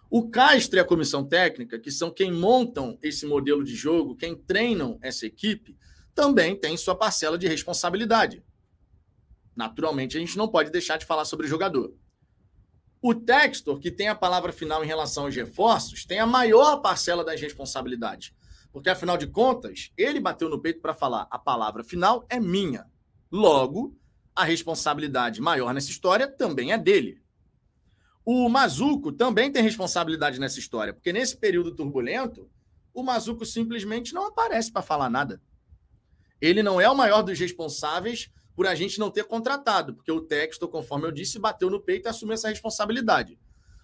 O Castro e a comissão técnica, que são quem montam esse modelo de jogo, quem treinam essa equipe, também têm sua parcela de responsabilidade. Naturalmente, a gente não pode deixar de falar sobre o jogador. O Textor, que tem a palavra final em relação aos reforços, tem a maior parcela das responsabilidades. Porque, afinal de contas, ele bateu no peito para falar: a palavra final é minha. Logo, a responsabilidade maior nessa história também é dele. O Mazuco também tem responsabilidade nessa história, porque nesse período turbulento, o Mazuco simplesmente não aparece para falar nada. Ele não é o maior dos responsáveis por a gente não ter contratado, porque o texto, conforme eu disse, bateu no peito e assumiu essa responsabilidade.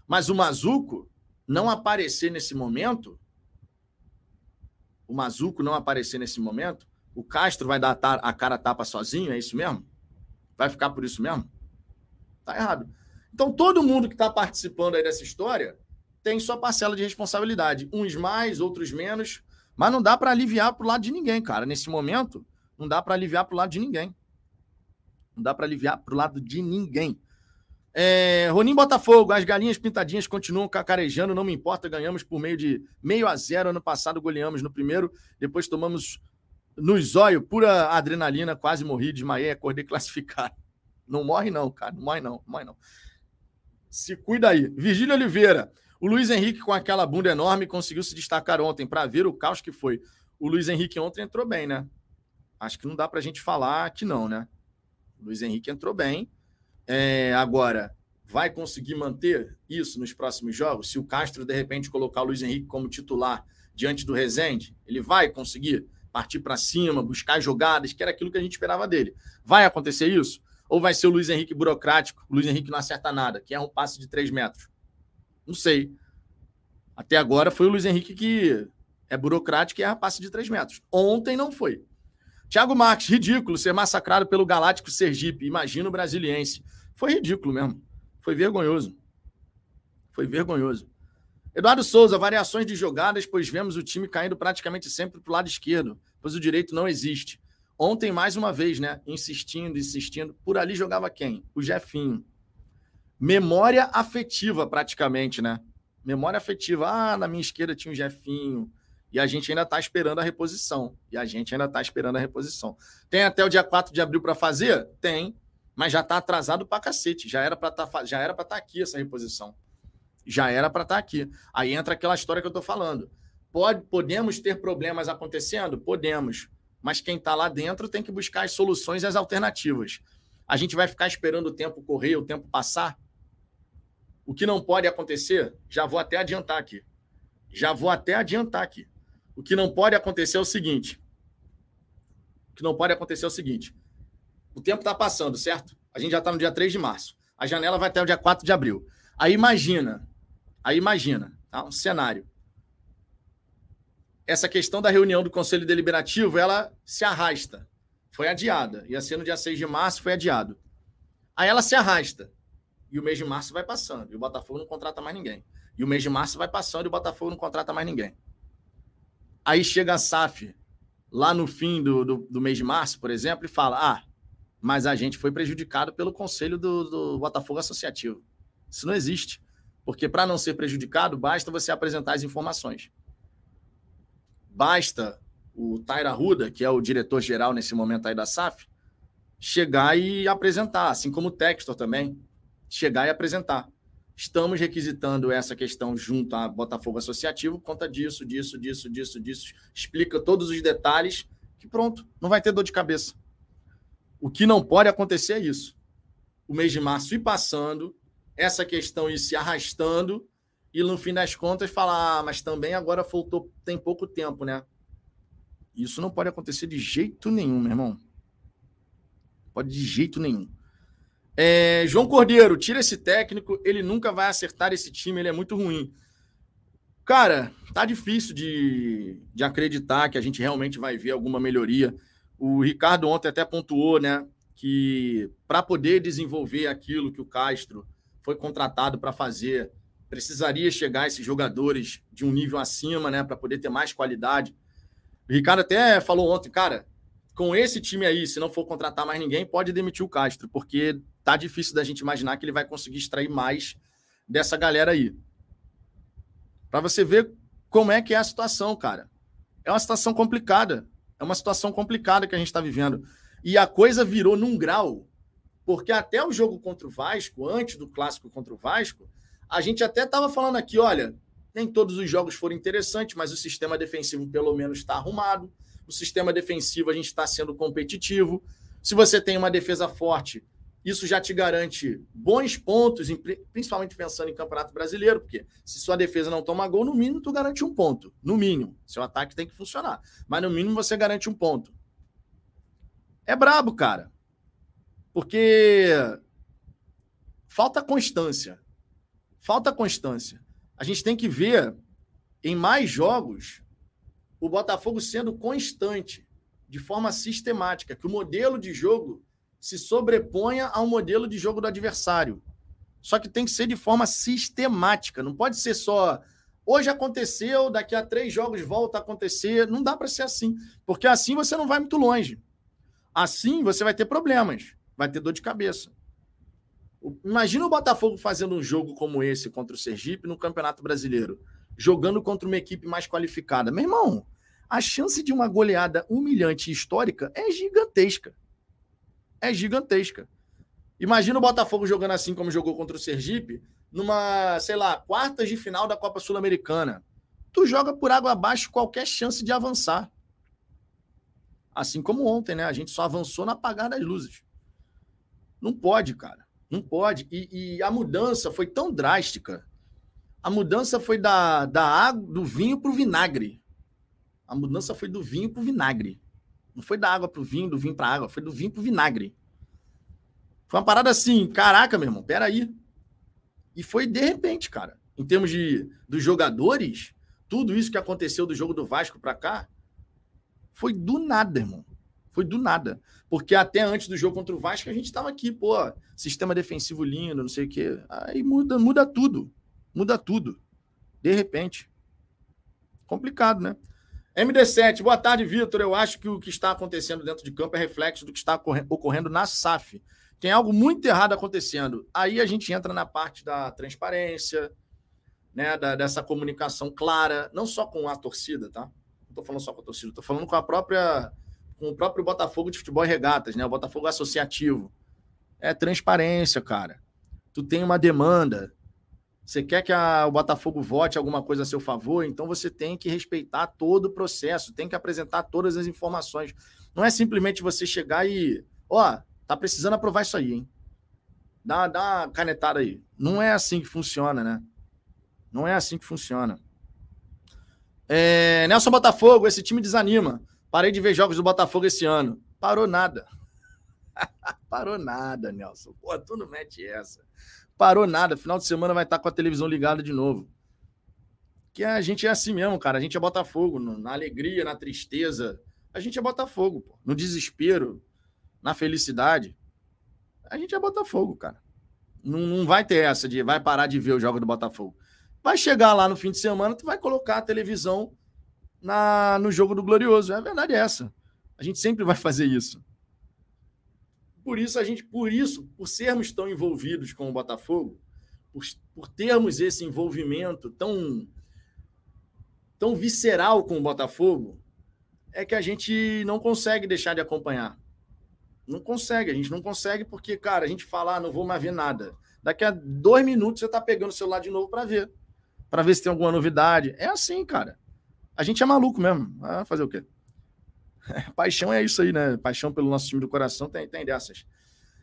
Mas o Mazuco não aparecer nesse momento, o Mazuco não aparecer nesse momento, o Castro vai dar a cara tapa sozinho, é isso mesmo? Vai ficar por isso mesmo? Tá errado. Então, todo mundo que está participando aí dessa história tem sua parcela de responsabilidade. Uns mais, outros menos. Mas não dá para aliviar para o lado de ninguém, cara. Nesse momento, não dá para aliviar para o lado de ninguém. Não dá para aliviar para o lado de ninguém. É, Ronim Botafogo, as galinhas pintadinhas continuam cacarejando, não me importa, ganhamos por meio de meio a zero. Ano passado goleamos no primeiro, depois tomamos no zóio, pura adrenalina, quase morri, desmaiei, acordei classificado. Não morre não, cara, não morre não, não morre não. Se cuida aí. Virgílio Oliveira, o Luiz Henrique com aquela bunda enorme conseguiu se destacar ontem para ver o caos que foi. O Luiz Henrique ontem entrou bem, né? Acho que não dá para a gente falar que não, né? O Luiz Henrique entrou bem. É, agora, vai conseguir manter isso nos próximos jogos? Se o Castro, de repente, colocar o Luiz Henrique como titular diante do Rezende, ele vai conseguir partir para cima, buscar jogadas, que era aquilo que a gente esperava dele. Vai acontecer isso? Ou vai ser o Luiz Henrique burocrático? O Luiz Henrique não acerta nada, que é um passe de três metros. Não sei. Até agora foi o Luiz Henrique que é burocrático e é passe de três metros. Ontem não foi. Thiago Marques, ridículo ser massacrado pelo Galáctico Sergipe. Imagina o brasiliense. Foi ridículo mesmo. Foi vergonhoso. Foi vergonhoso. Eduardo Souza, variações de jogadas, pois vemos o time caindo praticamente sempre para o lado esquerdo, pois o direito não existe. Ontem, mais uma vez, né? Insistindo, insistindo. Por ali jogava quem? O Jefinho. Memória afetiva, praticamente, né? Memória afetiva. Ah, na minha esquerda tinha o Jefinho. E a gente ainda está esperando a reposição. E a gente ainda está esperando a reposição. Tem até o dia 4 de abril para fazer? Tem, mas já está atrasado para cacete. Já era para tá, estar tá aqui essa reposição. Já era para estar tá aqui. Aí entra aquela história que eu estou falando. Pode, podemos ter problemas acontecendo? Podemos. Mas quem está lá dentro tem que buscar as soluções e as alternativas. A gente vai ficar esperando o tempo correr, o tempo passar? O que não pode acontecer, já vou até adiantar aqui. Já vou até adiantar aqui. O que não pode acontecer é o seguinte. O que não pode acontecer é o seguinte. O tempo está passando, certo? A gente já está no dia 3 de março. A janela vai até o dia 4 de abril. Aí imagina, aí imagina, tá? um cenário. Essa questão da reunião do Conselho Deliberativo, ela se arrasta. Foi adiada. Ia ser no dia 6 de março, foi adiado. Aí ela se arrasta. E o mês de março vai passando. E o Botafogo não contrata mais ninguém. E o mês de março vai passando e o Botafogo não contrata mais ninguém. Aí chega a SAF lá no fim do, do, do, mês de março, por exemplo, e fala: ah, mas a gente foi prejudicado pelo conselho do, do Botafogo Associativo. Isso não existe. Porque para não ser prejudicado, basta você apresentar as informações. Basta o Taira Ruda, que é o diretor-geral nesse momento aí da SAF, chegar e apresentar, assim como o Textor também, chegar e apresentar. Estamos requisitando essa questão junto à Botafogo Associativo, conta disso, disso, disso, disso, disso. Explica todos os detalhes, que pronto, não vai ter dor de cabeça. O que não pode acontecer é isso. O mês de março ir passando, essa questão ir se arrastando, e no fim das contas falar, ah, mas também agora faltou, tem pouco tempo, né? Isso não pode acontecer de jeito nenhum, meu irmão. Pode de jeito nenhum. É, João Cordeiro, tira esse técnico, ele nunca vai acertar esse time, ele é muito ruim. Cara, tá difícil de, de acreditar que a gente realmente vai ver alguma melhoria. O Ricardo ontem até pontuou, né? que para poder desenvolver aquilo que o Castro foi contratado para fazer, precisaria chegar esses jogadores de um nível acima, né, para poder ter mais qualidade. O Ricardo até falou ontem, cara, com esse time aí, se não for contratar mais ninguém, pode demitir o Castro, porque tá difícil da gente imaginar que ele vai conseguir extrair mais dessa galera aí. Para você ver como é que é a situação, cara. É uma situação complicada. É uma situação complicada que a gente está vivendo. E a coisa virou num grau, porque até o jogo contra o Vasco, antes do clássico contra o Vasco, a gente até estava falando aqui, olha, nem todos os jogos foram interessantes, mas o sistema defensivo pelo menos está arrumado o sistema defensivo a gente está sendo competitivo. Se você tem uma defesa forte, isso já te garante bons pontos, principalmente pensando em Campeonato Brasileiro, porque se sua defesa não toma gol, no mínimo tu garante um ponto. No mínimo. Seu ataque tem que funcionar. Mas no mínimo você garante um ponto. É brabo, cara. Porque falta constância. Falta constância. A gente tem que ver em mais jogos o Botafogo sendo constante, de forma sistemática, que o modelo de jogo se sobreponha ao modelo de jogo do adversário. Só que tem que ser de forma sistemática, não pode ser só hoje aconteceu, daqui a três jogos volta a acontecer. Não dá para ser assim, porque assim você não vai muito longe. Assim você vai ter problemas, vai ter dor de cabeça. Imagina o Botafogo fazendo um jogo como esse contra o Sergipe no Campeonato Brasileiro jogando contra uma equipe mais qualificada. Meu irmão, a chance de uma goleada humilhante histórica é gigantesca. É gigantesca. Imagina o Botafogo jogando assim como jogou contra o Sergipe, numa, sei lá, quartas de final da Copa Sul-Americana. Tu joga por água abaixo qualquer chance de avançar. Assim como ontem, né? A gente só avançou na apagar das luzes. Não pode, cara. Não pode. E, e a mudança foi tão drástica a mudança foi da, da água, do vinho para o vinagre. A mudança foi do vinho para o vinagre. Não foi da água para o vinho, do vinho para a água, foi do vinho para o vinagre. Foi uma parada assim, caraca, meu irmão, peraí. E foi de repente, cara. Em termos de dos jogadores, tudo isso que aconteceu do jogo do Vasco para cá, foi do nada, irmão. Foi do nada. Porque até antes do jogo contra o Vasco, a gente estava aqui, pô, sistema defensivo lindo, não sei o quê. Aí muda, muda tudo. Muda tudo. De repente. Complicado, né? MD7, boa tarde, Vitor. Eu acho que o que está acontecendo dentro de campo é reflexo do que está ocorrendo na SAF. Tem algo muito errado acontecendo. Aí a gente entra na parte da transparência, né, da, dessa comunicação clara, não só com a torcida, tá? Não estou falando só com a torcida, estou falando com a própria, com o próprio Botafogo de futebol e regatas, né? O Botafogo associativo. É transparência, cara. Tu tem uma demanda, você quer que a, o Botafogo vote alguma coisa a seu favor, então você tem que respeitar todo o processo, tem que apresentar todas as informações. Não é simplesmente você chegar e, ó, tá precisando aprovar isso aí, hein? Dá, dá uma canetada aí. Não é assim que funciona, né? Não é assim que funciona. É, Nelson Botafogo, esse time desanima. Parei de ver jogos do Botafogo esse ano. Parou nada. Parou nada, Nelson. Pô, tu não mete essa. Parou nada. Final de semana vai estar com a televisão ligada de novo. Que a gente é assim mesmo, cara. A gente é Botafogo. Na alegria, na tristeza. A gente é Botafogo, pô. No desespero, na felicidade. A gente é Botafogo, cara. Não, não vai ter essa de vai parar de ver o jogo do Botafogo. Vai chegar lá no fim de semana, tu vai colocar a televisão na, no jogo do Glorioso. É a verdade é essa. A gente sempre vai fazer isso por isso a gente, por isso, por sermos tão envolvidos com o Botafogo, por, por termos esse envolvimento tão tão visceral com o Botafogo, é que a gente não consegue deixar de acompanhar. Não consegue, a gente não consegue porque, cara, a gente fala, ah, não vou mais ver nada. Daqui a dois minutos você está pegando o celular de novo para ver, para ver se tem alguma novidade. É assim, cara. A gente é maluco mesmo. Ah, fazer o quê? Paixão é isso aí, né? Paixão pelo nosso time do coração tem, tem dessas.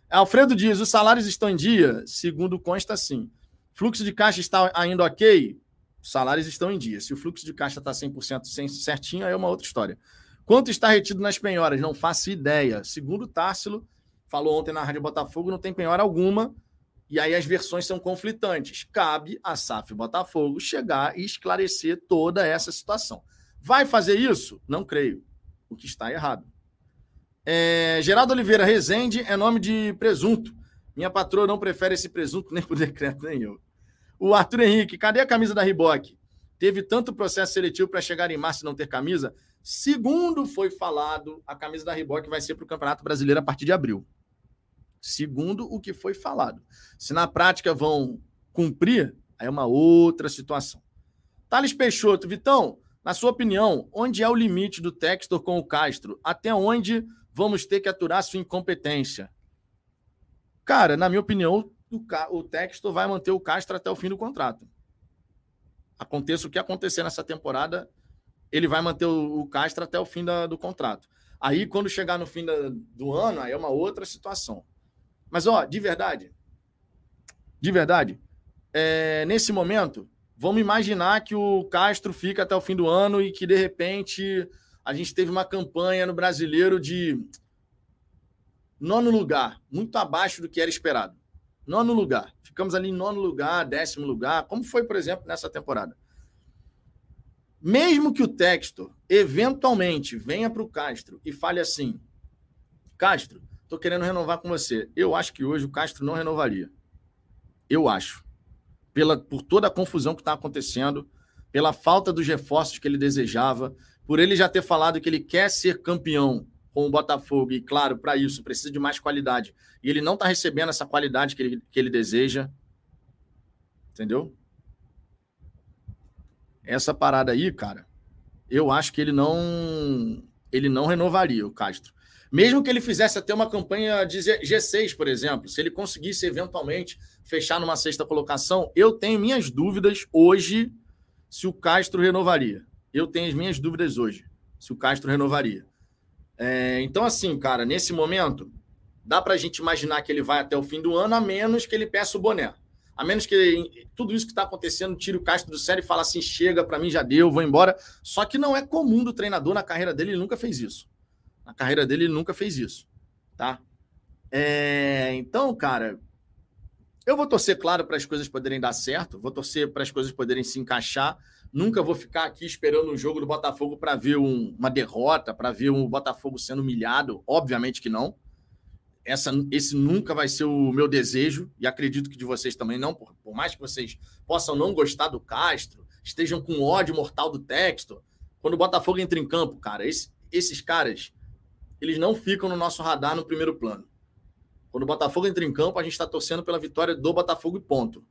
Alfredo diz: os salários estão em dia? Segundo consta, sim. Fluxo de caixa está ainda ok? Os salários estão em dia. Se o fluxo de caixa está 100% certinho, aí é uma outra história. Quanto está retido nas penhoras? Não faço ideia. Segundo Társilo, falou ontem na Rádio Botafogo, não tem penhora alguma. E aí as versões são conflitantes. Cabe a SAF Botafogo chegar e esclarecer toda essa situação. Vai fazer isso? Não creio o que está errado. É, Geraldo Oliveira Rezende é nome de presunto. Minha patroa não prefere esse presunto nem por decreto, nem eu. O Arthur Henrique, cadê a camisa da Riboc? Teve tanto processo seletivo para chegar em março e não ter camisa? Segundo foi falado, a camisa da Riboc vai ser para o Campeonato Brasileiro a partir de abril. Segundo o que foi falado. Se na prática vão cumprir, aí é uma outra situação. Thales Peixoto, Vitão, na sua opinião, onde é o limite do Textor com o Castro? Até onde vamos ter que aturar sua incompetência? Cara, na minha opinião, o, Textor vai manter o Castro até o fim do contrato. Aconteça o que acontecer nessa temporada, ele vai manter o, Castro até o fim da, do contrato. Aí, quando chegar no fim da, do ano, aí é uma outra situação. Mas, ó, de verdade, de verdade, é, nesse momento, Vamos imaginar que o Castro fica até o fim do ano e que, de repente, a gente teve uma campanha no brasileiro de nono lugar, muito abaixo do que era esperado. Nono lugar. Ficamos ali em nono lugar, décimo lugar, como foi, por exemplo, nessa temporada. Mesmo que o texto eventualmente venha para o Castro e fale assim: Castro, estou querendo renovar com você. Eu acho que hoje o Castro não renovaria. Eu acho pela, por toda a confusão que está acontecendo, pela falta dos reforços que ele desejava, por ele já ter falado que ele quer ser campeão com o Botafogo, e claro, para isso precisa de mais qualidade. E ele não está recebendo essa qualidade que ele, que ele deseja. Entendeu? Essa parada aí, cara, eu acho que ele não ele não renovaria o Castro. Mesmo que ele fizesse até uma campanha de G6, por exemplo, se ele conseguisse eventualmente fechar numa sexta colocação, eu tenho minhas dúvidas hoje se o Castro renovaria. Eu tenho as minhas dúvidas hoje se o Castro renovaria. É, então, assim, cara, nesse momento, dá para a gente imaginar que ele vai até o fim do ano, a menos que ele peça o boné. A menos que tudo isso que está acontecendo tire o Castro do sério e fala assim: chega, para mim já deu, vou embora. Só que não é comum do treinador na carreira dele, ele nunca fez isso. Na carreira dele, ele nunca fez isso. Tá? É, então, cara, eu vou torcer, claro, para as coisas poderem dar certo, vou torcer para as coisas poderem se encaixar. Nunca vou ficar aqui esperando o jogo do Botafogo para ver um, uma derrota, para ver o Botafogo sendo humilhado. Obviamente que não. Essa, esse nunca vai ser o meu desejo, e acredito que de vocês também não, por, por mais que vocês possam não gostar do Castro, estejam com ódio mortal do texto. Quando o Botafogo entra em campo, cara, esse, esses caras, eles não ficam no nosso radar no primeiro plano. Quando o Botafogo entra em campo, a gente está torcendo pela vitória do Botafogo e ponto.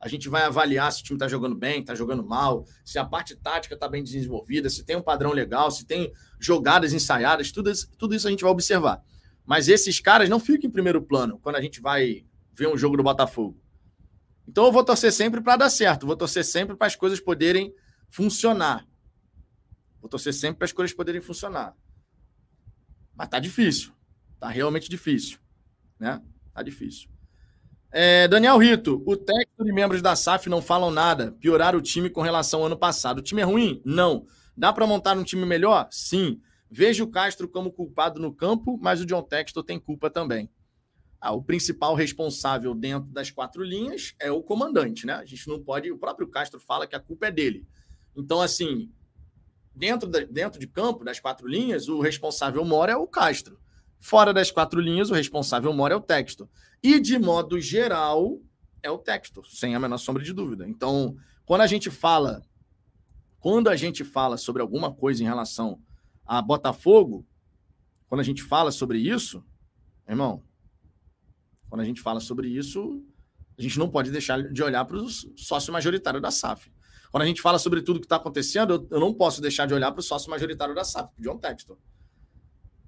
A gente vai avaliar se o time está jogando bem, está jogando mal, se a parte tática está bem desenvolvida, se tem um padrão legal, se tem jogadas ensaiadas, tudo isso, tudo isso a gente vai observar. Mas esses caras não ficam em primeiro plano quando a gente vai ver um jogo do Botafogo. Então eu vou torcer sempre para dar certo, vou torcer sempre para as coisas poderem funcionar. Vou torcer sempre para as coisas poderem funcionar. Mas tá difícil. Tá realmente difícil né? Tá difícil. É, Daniel Rito, o técnico e membros da SAF não falam nada. Piorar o time com relação ao ano passado. O time é ruim? Não. Dá para montar um time melhor? Sim. Vejo o Castro como culpado no campo, mas o John Textor tem culpa também. Ah, o principal responsável dentro das quatro linhas é o comandante, né? A gente não pode. O próprio Castro fala que a culpa é dele. Então, assim, dentro, da, dentro de campo, das quatro linhas, o responsável mora é o Castro. Fora das quatro linhas, o responsável mora é o texto. E, de modo geral, é o texto, sem a menor sombra de dúvida. Então, quando a gente fala, quando a gente fala sobre alguma coisa em relação a Botafogo, quando a gente fala sobre isso, irmão, quando a gente fala sobre isso, a gente não pode deixar de olhar para o sócio majoritário da SAF. Quando a gente fala sobre tudo que está acontecendo, eu, não posso deixar de olhar para o sócio majoritário da SAF, John Textor.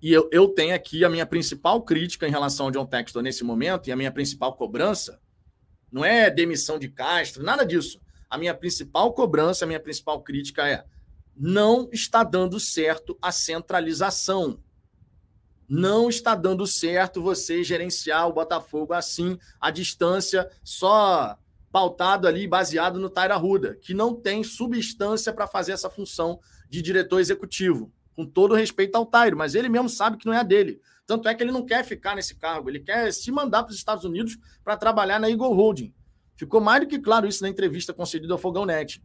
E eu, eu tenho aqui a minha principal crítica em relação ao John Textor nesse momento, e a minha principal cobrança, não é demissão de Castro, nada disso. A minha principal cobrança, a minha principal crítica é: não está dando certo a centralização. Não está dando certo você gerenciar o Botafogo assim, à distância, só pautado ali, baseado no Taira Ruda, que não tem substância para fazer essa função de diretor executivo com todo respeito ao Tairo, mas ele mesmo sabe que não é a dele. Tanto é que ele não quer ficar nesse cargo, ele quer se mandar para os Estados Unidos para trabalhar na Eagle Holding. Ficou mais do que claro isso na entrevista concedida ao Fogão Net.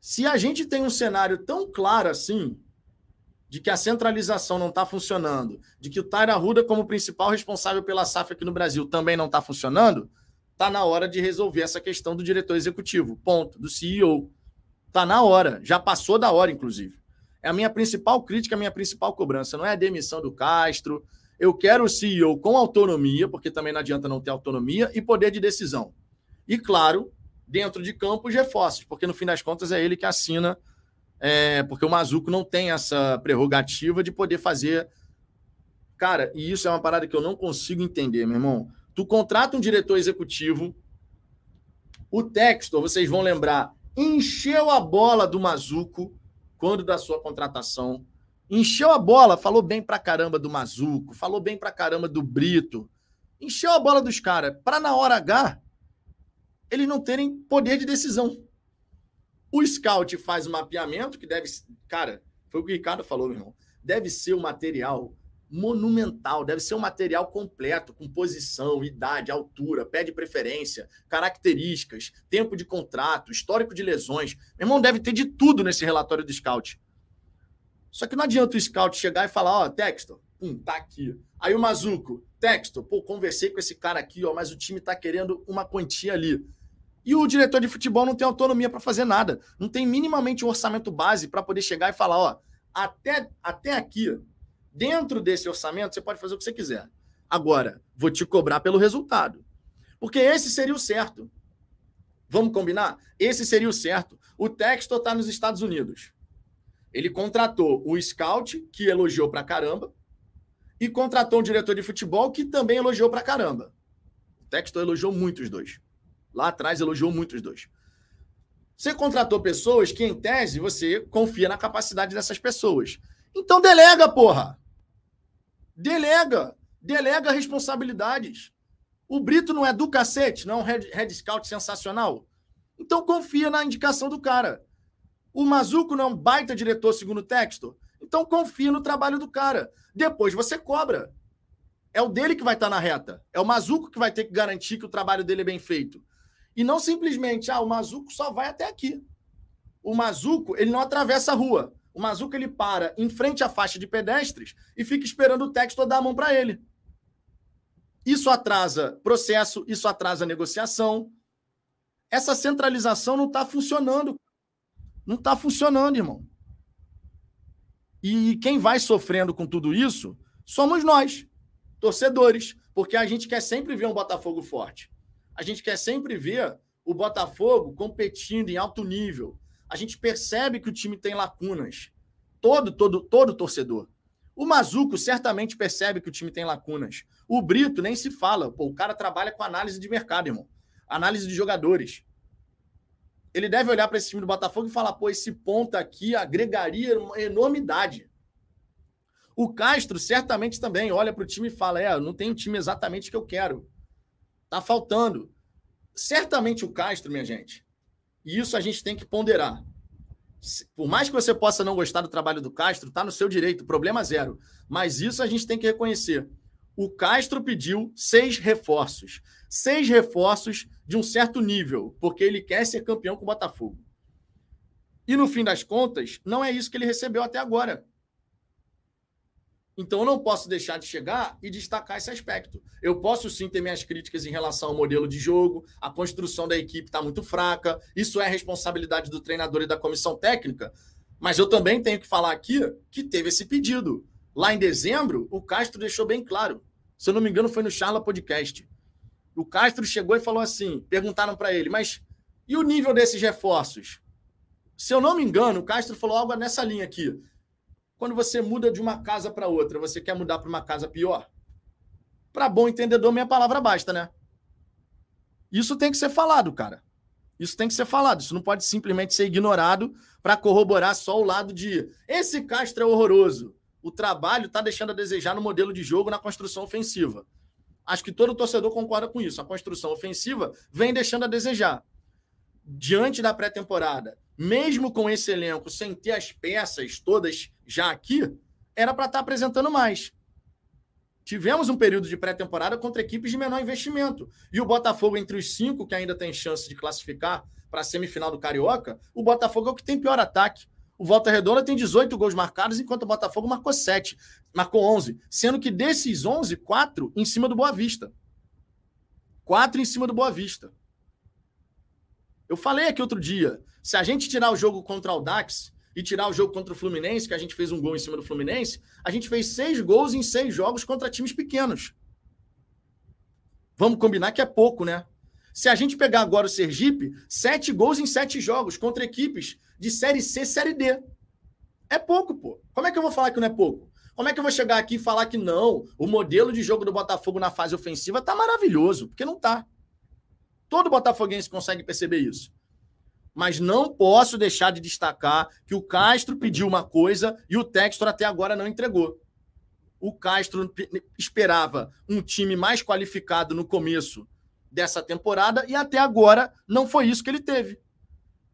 Se a gente tem um cenário tão claro assim, de que a centralização não está funcionando, de que o Taira Ruda, como principal responsável pela SAF aqui no Brasil, também não está funcionando, está na hora de resolver essa questão do diretor executivo. Ponto. Do CEO. Está na hora. Já passou da hora, inclusive. É a minha principal crítica, a minha principal cobrança. Não é a demissão do Castro. Eu quero o CEO com autonomia, porque também não adianta não ter autonomia, e poder de decisão. E, claro, dentro de campo, os reforços, porque no fim das contas é ele que assina é, porque o Mazuco não tem essa prerrogativa de poder fazer. Cara, e isso é uma parada que eu não consigo entender, meu irmão. Tu contrata um diretor executivo, o Textor, vocês vão lembrar, encheu a bola do Mazuco quando da sua contratação. Encheu a bola, falou bem pra caramba do Mazuco, falou bem pra caramba do Brito. Encheu a bola dos caras, para na hora H eles não terem poder de decisão. O scout faz o mapeamento, que deve. Cara, foi o que o Ricardo falou, meu irmão. Deve ser um material monumental, deve ser um material completo, com posição, idade, altura, pé de preferência, características, tempo de contrato, histórico de lesões. Meu irmão, deve ter de tudo nesse relatório do scout. Só que não adianta o scout chegar e falar, ó, oh, Texto, pum, tá aqui. Aí o Mazuco, Texto, pô, conversei com esse cara aqui, ó, mas o time tá querendo uma quantia ali. E o diretor de futebol não tem autonomia para fazer nada. Não tem minimamente um orçamento base para poder chegar e falar: ó, até, até aqui, dentro desse orçamento, você pode fazer o que você quiser. Agora, vou te cobrar pelo resultado. Porque esse seria o certo. Vamos combinar? Esse seria o certo. O Textor está nos Estados Unidos. Ele contratou o scout, que elogiou pra caramba, e contratou um diretor de futebol que também elogiou pra caramba. O Textor elogiou muito os dois. Lá atrás elogiou muito os dois. Você contratou pessoas que, em tese, você confia na capacidade dessas pessoas. Então delega, porra! Delega! Delega responsabilidades. O Brito não é do cacete, não é um head, head scout sensacional? Então confia na indicação do cara. O Mazuco não é um baita diretor, segundo o texto? Então confia no trabalho do cara. Depois você cobra. É o dele que vai estar na reta. É o Mazuco que vai ter que garantir que o trabalho dele é bem feito. E não simplesmente, ah, o Mazuco só vai até aqui. O Mazuco, ele não atravessa a rua. O Mazuco, ele para em frente à faixa de pedestres e fica esperando o texto dar a mão para ele. Isso atrasa processo, isso atrasa negociação. Essa centralização não está funcionando. Não está funcionando, irmão. E quem vai sofrendo com tudo isso somos nós, torcedores, porque a gente quer sempre ver um Botafogo forte. A gente quer sempre ver o Botafogo competindo em alto nível. A gente percebe que o time tem lacunas. Todo, todo, todo torcedor. O Mazuco certamente percebe que o time tem lacunas. O Brito nem se fala. Pô, o cara trabalha com análise de mercado, irmão. Análise de jogadores. Ele deve olhar para esse time do Botafogo e falar: pô, esse ponto aqui agregaria uma enormidade. O Castro certamente também olha para o time e fala: é, não tem o time exatamente que eu quero. Tá faltando. Certamente o Castro, minha gente, e isso a gente tem que ponderar. Por mais que você possa não gostar do trabalho do Castro, tá no seu direito, problema zero. Mas isso a gente tem que reconhecer. O Castro pediu seis reforços. Seis reforços de um certo nível, porque ele quer ser campeão com o Botafogo. E no fim das contas, não é isso que ele recebeu até agora. Então, eu não posso deixar de chegar e destacar esse aspecto. Eu posso sim ter minhas críticas em relação ao modelo de jogo, a construção da equipe está muito fraca, isso é responsabilidade do treinador e da comissão técnica, mas eu também tenho que falar aqui que teve esse pedido. Lá em dezembro, o Castro deixou bem claro. Se eu não me engano, foi no Charla Podcast. O Castro chegou e falou assim: perguntaram para ele, mas e o nível desses reforços? Se eu não me engano, o Castro falou algo nessa linha aqui. Quando você muda de uma casa para outra, você quer mudar para uma casa pior? Para bom entendedor, minha palavra basta, né? Isso tem que ser falado, cara. Isso tem que ser falado. Isso não pode simplesmente ser ignorado para corroborar só o lado de esse Castro é horroroso. O trabalho está deixando a desejar no modelo de jogo na construção ofensiva. Acho que todo torcedor concorda com isso. A construção ofensiva vem deixando a desejar. Diante da pré-temporada, mesmo com esse elenco, sem ter as peças todas já aqui, era para estar tá apresentando mais. Tivemos um período de pré-temporada contra equipes de menor investimento. E o Botafogo, entre os cinco que ainda tem chance de classificar para a semifinal do Carioca, o Botafogo é o que tem pior ataque. O Volta Redonda tem 18 gols marcados, enquanto o Botafogo marcou 7, marcou 11, sendo que desses 11, 4 em cima do Boa Vista. 4 em cima do Boa Vista. Eu falei aqui outro dia, se a gente tirar o jogo contra o Dax e tirar o jogo contra o Fluminense, que a gente fez um gol em cima do Fluminense, a gente fez seis gols em seis jogos contra times pequenos. Vamos combinar que é pouco, né? Se a gente pegar agora o Sergipe, sete gols em sete jogos contra equipes de Série C, Série D. É pouco, pô. Como é que eu vou falar que não é pouco? Como é que eu vou chegar aqui e falar que não? O modelo de jogo do Botafogo na fase ofensiva tá maravilhoso, porque não tá. Todo botafoguense consegue perceber isso. Mas não posso deixar de destacar que o Castro pediu uma coisa e o Textor até agora não entregou. O Castro esperava um time mais qualificado no começo dessa temporada e até agora não foi isso que ele teve.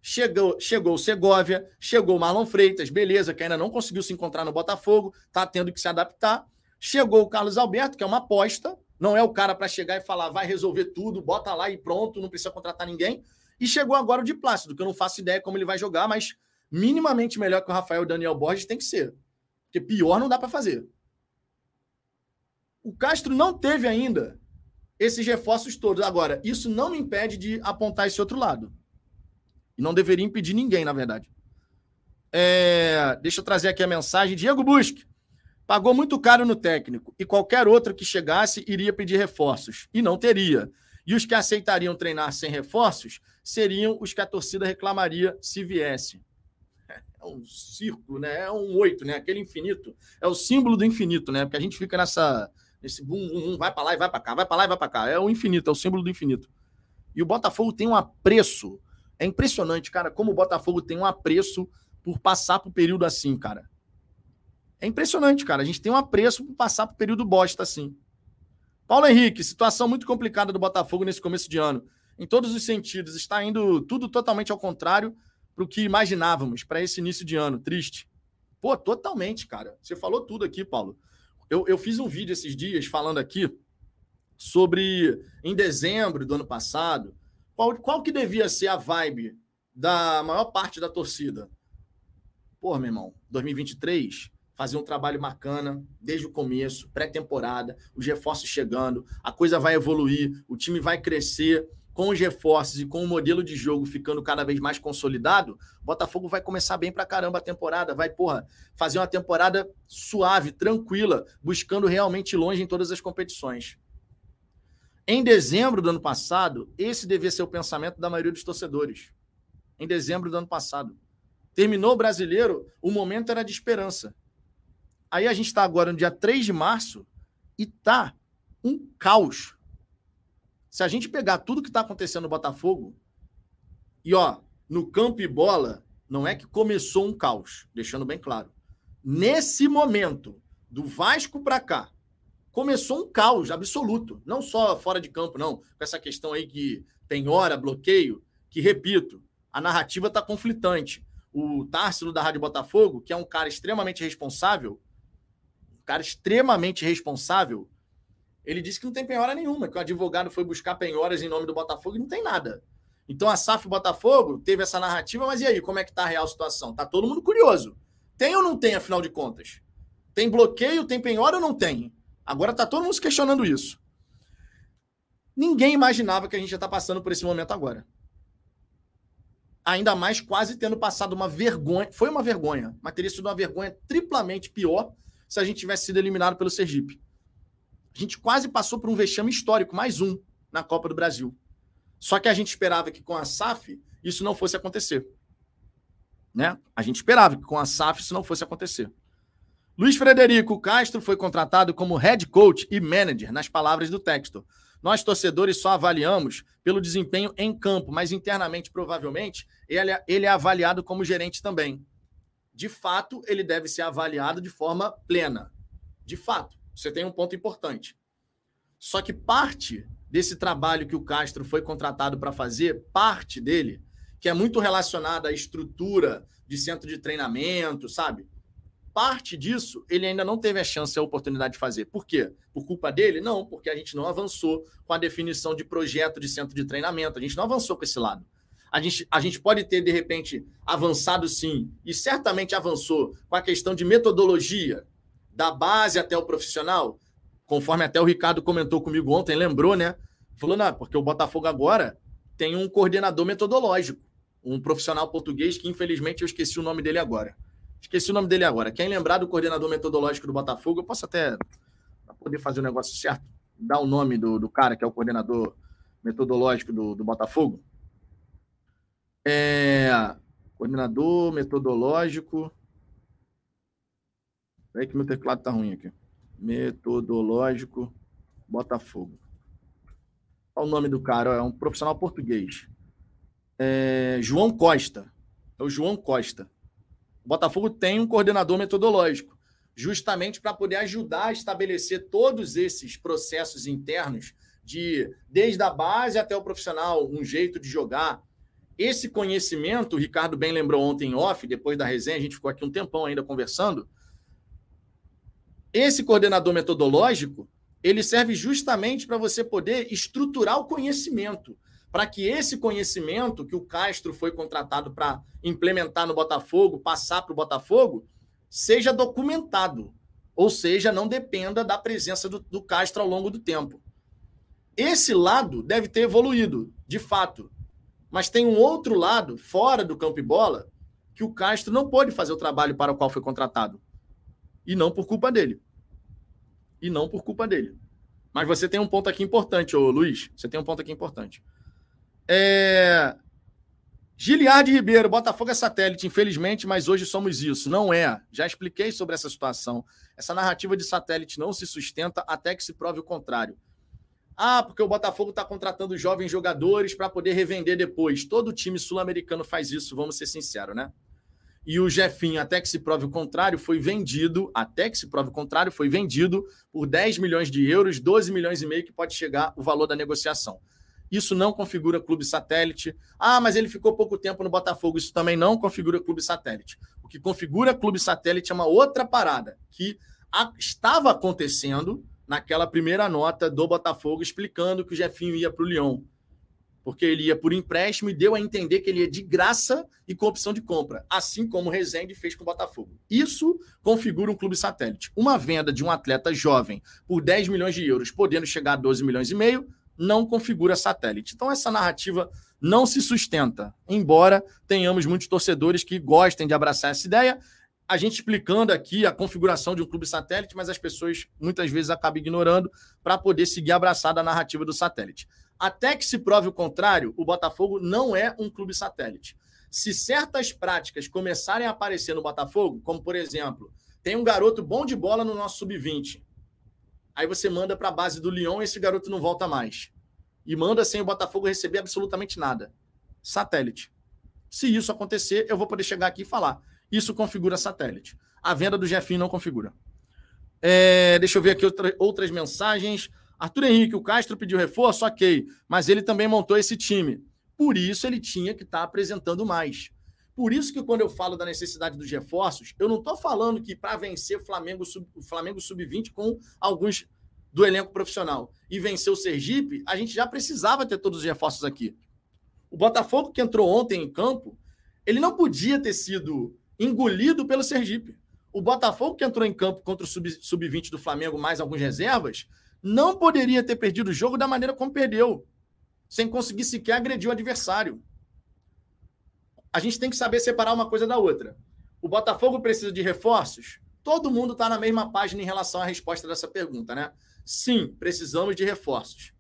Chegou, chegou o Segovia, chegou o Marlon Freitas, beleza, que ainda não conseguiu se encontrar no Botafogo, tá tendo que se adaptar. Chegou o Carlos Alberto, que é uma aposta, não é o cara para chegar e falar, vai resolver tudo, bota lá e pronto, não precisa contratar ninguém. E chegou agora o de Plácido, que eu não faço ideia como ele vai jogar, mas minimamente melhor que o Rafael Daniel Borges tem que ser. Porque pior não dá para fazer. O Castro não teve ainda esses reforços todos. Agora, isso não me impede de apontar esse outro lado. E não deveria impedir ninguém, na verdade. É, deixa eu trazer aqui a mensagem. Diego Busque pagou muito caro no técnico e qualquer outro que chegasse iria pedir reforços e não teria. E os que aceitariam treinar sem reforços seriam os que a torcida reclamaria se viesse. É um círculo, né? É um oito, né? Aquele infinito. É o símbolo do infinito, né? Porque a gente fica nessa nesse bum, bum, vai para lá e vai para cá, vai para lá e vai para cá. É o infinito, é o símbolo do infinito. E o Botafogo tem um apreço. É impressionante, cara, como o Botafogo tem um apreço por passar por período assim, cara. É impressionante, cara. A gente tem um apreço por passar por período bosta assim. Paulo Henrique, situação muito complicada do Botafogo nesse começo de ano. Em todos os sentidos, está indo tudo totalmente ao contrário para o que imaginávamos para esse início de ano. Triste. Pô, totalmente, cara. Você falou tudo aqui, Paulo. Eu, eu fiz um vídeo esses dias falando aqui sobre, em dezembro do ano passado, qual, qual que devia ser a vibe da maior parte da torcida. Pô, meu irmão, 2023, fazer um trabalho bacana desde o começo, pré-temporada, os reforços chegando, a coisa vai evoluir, o time vai crescer com os reforços e com o modelo de jogo ficando cada vez mais consolidado, o Botafogo vai começar bem pra caramba a temporada, vai, porra, fazer uma temporada suave, tranquila, buscando realmente longe em todas as competições. Em dezembro do ano passado, esse devia ser o pensamento da maioria dos torcedores. Em dezembro do ano passado. Terminou o brasileiro, o momento era de esperança. Aí a gente está agora no dia 3 de março e tá um caos se a gente pegar tudo que está acontecendo no Botafogo, e ó, no campo e bola, não é que começou um caos, deixando bem claro. Nesse momento, do Vasco para cá, começou um caos absoluto. Não só fora de campo, não. Com essa questão aí que tem hora, bloqueio, que, repito, a narrativa está conflitante. O Társilo da Rádio Botafogo, que é um cara extremamente responsável, cara extremamente responsável, ele disse que não tem penhora nenhuma, que o advogado foi buscar penhoras em nome do Botafogo e não tem nada. Então a SAF Botafogo teve essa narrativa, mas e aí, como é que tá a real situação? Tá todo mundo curioso. Tem ou não tem, afinal de contas? Tem bloqueio, tem penhora ou não tem? Agora tá todo mundo se questionando isso. Ninguém imaginava que a gente já tá passando por esse momento agora. Ainda mais quase tendo passado uma vergonha. Foi uma vergonha, mas teria sido uma vergonha triplamente pior se a gente tivesse sido eliminado pelo Sergipe. A gente quase passou por um vexame histórico, mais um, na Copa do Brasil. Só que a gente esperava que com a SAF isso não fosse acontecer. Né? A gente esperava que com a SAF isso não fosse acontecer. Luiz Frederico Castro foi contratado como head coach e manager, nas palavras do texto. Nós, torcedores, só avaliamos pelo desempenho em campo, mas internamente, provavelmente, ele, é, ele é avaliado como gerente também. De fato, ele deve ser avaliado de forma plena. De fato. Você tem um ponto importante. Só que parte desse trabalho que o Castro foi contratado para fazer, parte dele, que é muito relacionada à estrutura de centro de treinamento, sabe? Parte disso ele ainda não teve a chance, a oportunidade de fazer. Por quê? Por culpa dele? Não, porque a gente não avançou com a definição de projeto de centro de treinamento. A gente não avançou com esse lado. A gente, a gente pode ter, de repente, avançado sim, e certamente avançou com a questão de metodologia, da base até o profissional, conforme até o Ricardo comentou comigo ontem, lembrou, né? Falou, não, porque o Botafogo agora tem um coordenador metodológico, um profissional português que, infelizmente, eu esqueci o nome dele agora. Esqueci o nome dele agora. Quem lembrar do coordenador metodológico do Botafogo, eu posso até, para poder fazer o negócio certo, dar o nome do, do cara que é o coordenador metodológico do, do Botafogo. É, coordenador metodológico. Peraí que meu teclado tá ruim aqui. Metodológico Botafogo. Olha o nome do cara, é um profissional português. É, João Costa. É o João Costa. O Botafogo tem um coordenador metodológico, justamente para poder ajudar a estabelecer todos esses processos internos de desde a base até o profissional, um jeito de jogar. Esse conhecimento, o Ricardo bem lembrou ontem em off, depois da resenha, a gente ficou aqui um tempão ainda conversando. Esse coordenador metodológico, ele serve justamente para você poder estruturar o conhecimento, para que esse conhecimento que o Castro foi contratado para implementar no Botafogo, passar para o Botafogo, seja documentado, ou seja, não dependa da presença do, do Castro ao longo do tempo. Esse lado deve ter evoluído, de fato. Mas tem um outro lado, fora do campo e bola, que o Castro não pôde fazer o trabalho para o qual foi contratado. E não por culpa dele. E não por culpa dele. Mas você tem um ponto aqui importante, ô Luiz. Você tem um ponto aqui importante. É... Giliard Ribeiro, Botafogo é satélite, infelizmente, mas hoje somos isso. Não é. Já expliquei sobre essa situação. Essa narrativa de satélite não se sustenta até que se prove o contrário. Ah, porque o Botafogo está contratando jovens jogadores para poder revender depois. Todo time sul-americano faz isso, vamos ser sinceros, né? E o Jefinho, até que se prove o contrário, foi vendido, até que se prove o contrário, foi vendido por 10 milhões de euros, 12 milhões e meio que pode chegar o valor da negociação. Isso não configura clube satélite. Ah, mas ele ficou pouco tempo no Botafogo. Isso também não configura clube satélite. O que configura clube satélite é uma outra parada que estava acontecendo naquela primeira nota do Botafogo explicando que o Jefinho ia para o Lyon. Porque ele ia por empréstimo e deu a entender que ele ia de graça e com opção de compra, assim como o Rezende fez com o Botafogo. Isso configura um clube satélite. Uma venda de um atleta jovem por 10 milhões de euros, podendo chegar a 12 milhões e meio, não configura satélite. Então, essa narrativa não se sustenta, embora tenhamos muitos torcedores que gostem de abraçar essa ideia a gente explicando aqui a configuração de um clube satélite, mas as pessoas muitas vezes acabam ignorando para poder seguir abraçada a narrativa do satélite. Até que se prove o contrário, o Botafogo não é um clube satélite. Se certas práticas começarem a aparecer no Botafogo, como por exemplo, tem um garoto bom de bola no nosso sub-20. Aí você manda para a base do Lyon e esse garoto não volta mais. E manda sem o Botafogo receber absolutamente nada. Satélite. Se isso acontecer, eu vou poder chegar aqui e falar isso configura satélite. A venda do Jefinho não configura. É, deixa eu ver aqui outra, outras mensagens. Arthur Henrique, o Castro pediu reforço, ok, mas ele também montou esse time. Por isso ele tinha que estar tá apresentando mais. Por isso que quando eu falo da necessidade dos reforços, eu não estou falando que para vencer o Flamengo, o Flamengo sub-20 com alguns do elenco profissional e vencer o Sergipe, a gente já precisava ter todos os reforços aqui. O Botafogo que entrou ontem em campo, ele não podia ter sido engolido pelo Sergipe. O Botafogo, que entrou em campo contra o sub-20 sub do Flamengo, mais algumas reservas, não poderia ter perdido o jogo da maneira como perdeu, sem conseguir sequer agredir o adversário. A gente tem que saber separar uma coisa da outra. O Botafogo precisa de reforços? Todo mundo está na mesma página em relação à resposta dessa pergunta, né? Sim, precisamos de reforços.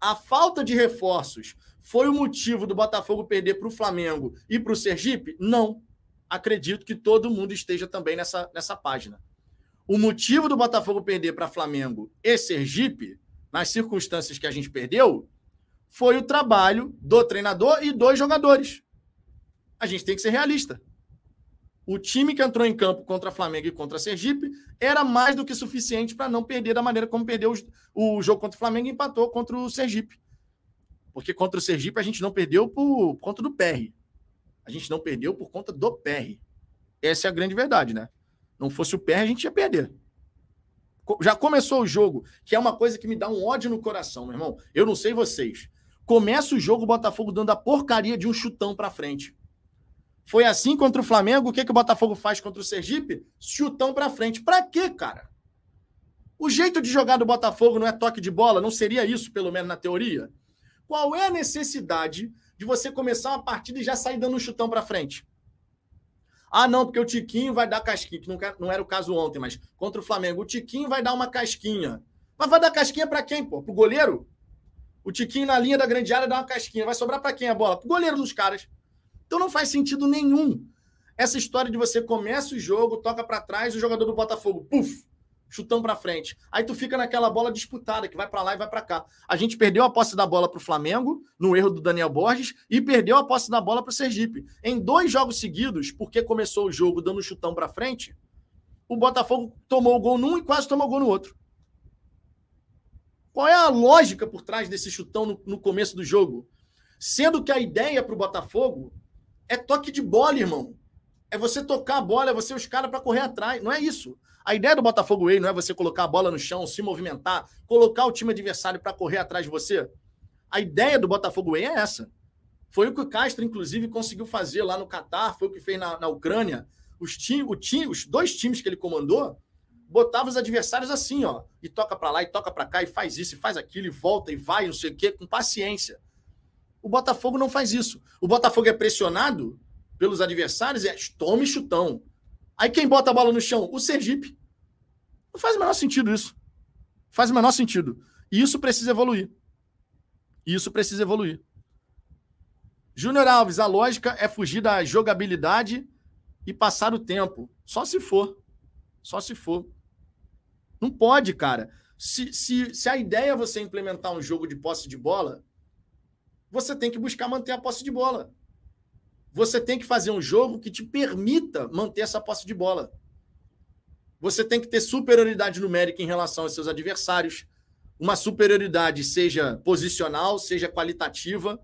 A falta de reforços foi o motivo do Botafogo perder para o Flamengo e para o Sergipe? Não acredito que todo mundo esteja também nessa, nessa página. O motivo do Botafogo perder para Flamengo e Sergipe, nas circunstâncias que a gente perdeu, foi o trabalho do treinador e dos jogadores. A gente tem que ser realista. O time que entrou em campo contra Flamengo e contra Sergipe era mais do que suficiente para não perder da maneira como perdeu o jogo contra o Flamengo e empatou contra o Sergipe. Porque contra o Sergipe a gente não perdeu por conta do PR. A gente não perdeu por conta do PR. Essa é a grande verdade, né? Não fosse o PR, a gente ia perder. Já começou o jogo, que é uma coisa que me dá um ódio no coração, meu irmão. Eu não sei vocês. Começa o jogo, o Botafogo dando a porcaria de um chutão para frente. Foi assim contra o Flamengo. O que, que o Botafogo faz contra o Sergipe? Chutão para frente. Para quê, cara? O jeito de jogar do Botafogo não é toque de bola? Não seria isso, pelo menos na teoria? Qual é a necessidade de você começar uma partida e já sair dando um chutão para frente? Ah, não, porque o Tiquinho vai dar casquinha, que não era o caso ontem, mas contra o Flamengo. O Tiquinho vai dar uma casquinha. Mas vai dar casquinha para quem, pô? Pro goleiro? O Tiquinho na linha da grande área dá uma casquinha. Vai sobrar para quem a bola? Pro goleiro dos caras. Então não faz sentido nenhum. Essa história de você começa o jogo, toca para trás, o jogador do Botafogo, puf, chutão para frente. Aí tu fica naquela bola disputada que vai para lá e vai para cá. A gente perdeu a posse da bola para o Flamengo, no erro do Daniel Borges, e perdeu a posse da bola para o Sergipe. Em dois jogos seguidos, porque começou o jogo dando chutão para frente, o Botafogo tomou o gol num e quase tomou o gol no outro. Qual é a lógica por trás desse chutão no, no começo do jogo? Sendo que a ideia para o Botafogo é toque de bola, irmão. É você tocar a bola, é você os caras para correr atrás. Não é isso. A ideia do Botafogo Way não é você colocar a bola no chão, se movimentar, colocar o time adversário para correr atrás de você. A ideia do Botafogo Way é essa. Foi o que o Castro, inclusive, conseguiu fazer lá no Catar, foi o que fez na, na Ucrânia. Os, o os dois times que ele comandou botava os adversários assim, ó, e toca para lá, e toca para cá, e faz isso, e faz aquilo, e volta, e vai, não sei o quê, com paciência. O Botafogo não faz isso. O Botafogo é pressionado pelos adversários, é tome chutão. Aí quem bota a bola no chão? O Sergipe. Não faz o menor sentido isso. Faz o menor sentido. E isso precisa evoluir. Isso precisa evoluir. Júnior Alves, a lógica é fugir da jogabilidade e passar o tempo. Só se for. Só se for. Não pode, cara. Se, se, se a ideia é você implementar um jogo de posse de bola, você tem que buscar manter a posse de bola. Você tem que fazer um jogo que te permita manter essa posse de bola. Você tem que ter superioridade numérica em relação aos seus adversários. Uma superioridade, seja posicional, seja qualitativa,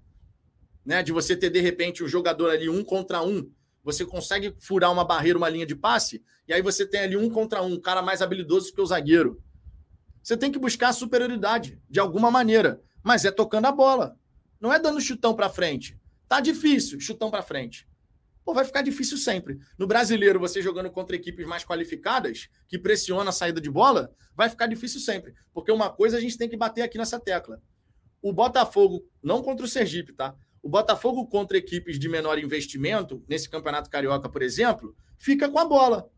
né? De você ter, de repente, um jogador ali um contra um. Você consegue furar uma barreira, uma linha de passe, e aí você tem ali um contra um, um cara mais habilidoso que o zagueiro. Você tem que buscar a superioridade, de alguma maneira, mas é tocando a bola. Não é dando chutão para frente. Tá difícil, chutão para frente. Pô, vai ficar difícil sempre. No brasileiro, você jogando contra equipes mais qualificadas, que pressionam a saída de bola, vai ficar difícil sempre. Porque uma coisa a gente tem que bater aqui nessa tecla. O Botafogo, não contra o Sergipe, tá? O Botafogo contra equipes de menor investimento, nesse Campeonato Carioca, por exemplo, fica com a bola.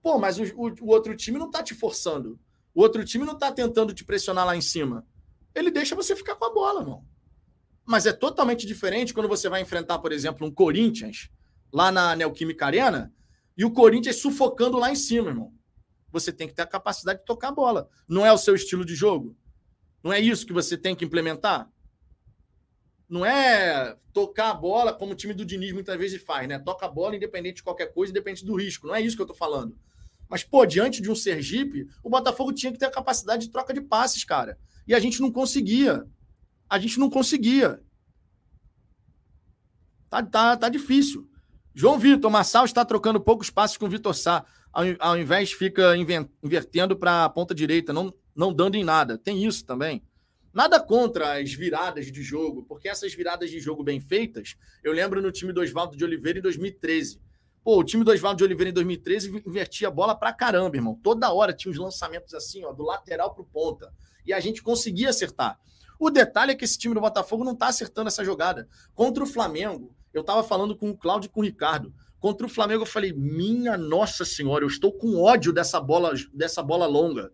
Pô, mas o, o, o outro time não tá te forçando. O outro time não tá tentando te pressionar lá em cima. Ele deixa você ficar com a bola, irmão. Mas é totalmente diferente quando você vai enfrentar, por exemplo, um Corinthians lá na Neoquímica Arena e o Corinthians sufocando lá em cima, irmão. Você tem que ter a capacidade de tocar a bola. Não é o seu estilo de jogo? Não é isso que você tem que implementar? Não é tocar a bola como o time do Diniz muitas vezes faz, né? Toca a bola independente de qualquer coisa, independente do risco. Não é isso que eu tô falando. Mas, pô, diante de um Sergipe, o Botafogo tinha que ter a capacidade de troca de passes, cara. E a gente não conseguia a gente não conseguia. Tá, tá, tá difícil. João Vitor, Massal está trocando poucos passos com o Vitor Sá. Ao, ao invés, fica invertendo para a ponta direita, não, não dando em nada. Tem isso também. Nada contra as viradas de jogo, porque essas viradas de jogo bem feitas, eu lembro no time do Oswaldo de Oliveira em 2013. Pô, o time do Oswaldo de Oliveira em 2013 invertia a bola pra caramba, irmão. Toda hora tinha uns lançamentos assim, ó, do lateral pro ponta. E a gente conseguia acertar. O detalhe é que esse time do Botafogo não está acertando essa jogada. Contra o Flamengo, eu estava falando com o Cláudio e com o Ricardo. Contra o Flamengo, eu falei: minha nossa senhora, eu estou com ódio dessa bola, dessa bola longa.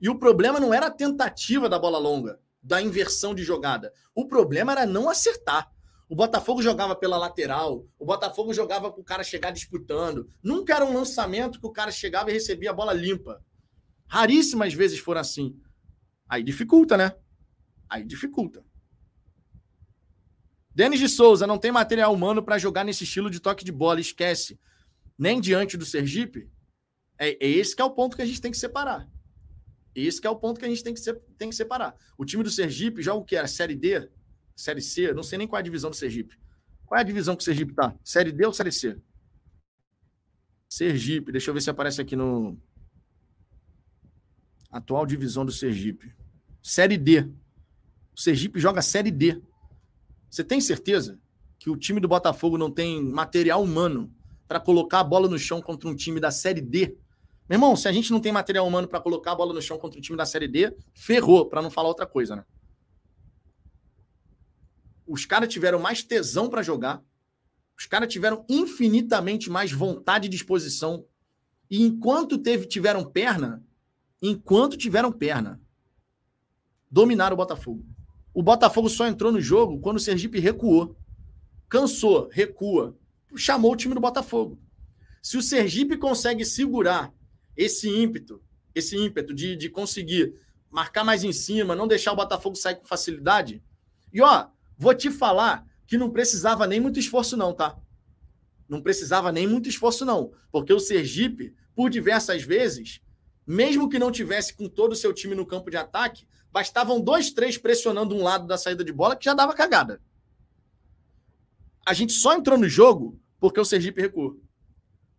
E o problema não era a tentativa da bola longa, da inversão de jogada. O problema era não acertar. O Botafogo jogava pela lateral, o Botafogo jogava para o cara chegar disputando. Nunca era um lançamento que o cara chegava e recebia a bola limpa. Raríssimas vezes foram assim. Aí dificulta, né? Aí dificulta. Denis de Souza não tem material humano para jogar nesse estilo de toque de bola, esquece. Nem diante do Sergipe. É, é, esse que é o ponto que a gente tem que separar. Esse que é o ponto que a gente tem que, tem que separar. O time do Sergipe joga o que era? Série D? Série C? Não sei nem qual é a divisão do Sergipe. Qual é a divisão que o Sergipe tá? Série D ou Série C? Sergipe, deixa eu ver se aparece aqui no. Atual divisão do Sergipe. Série D. O Sergipe joga Série D. Você tem certeza que o time do Botafogo não tem material humano para colocar a bola no chão contra um time da Série D? Meu irmão, se a gente não tem material humano para colocar a bola no chão contra um time da Série D, ferrou, para não falar outra coisa, né? Os caras tiveram mais tesão para jogar, os caras tiveram infinitamente mais vontade e disposição. E enquanto teve, tiveram perna, enquanto tiveram perna, dominaram o Botafogo. O Botafogo só entrou no jogo quando o Sergipe recuou. Cansou, recua. Chamou o time do Botafogo. Se o Sergipe consegue segurar esse ímpeto, esse ímpeto de, de conseguir marcar mais em cima, não deixar o Botafogo sair com facilidade. E ó, vou te falar que não precisava nem muito esforço, não, tá? Não precisava nem muito esforço, não. Porque o Sergipe, por diversas vezes, mesmo que não tivesse com todo o seu time no campo de ataque, bastavam dois, três pressionando um lado da saída de bola que já dava cagada. A gente só entrou no jogo porque o Sergipe recuou.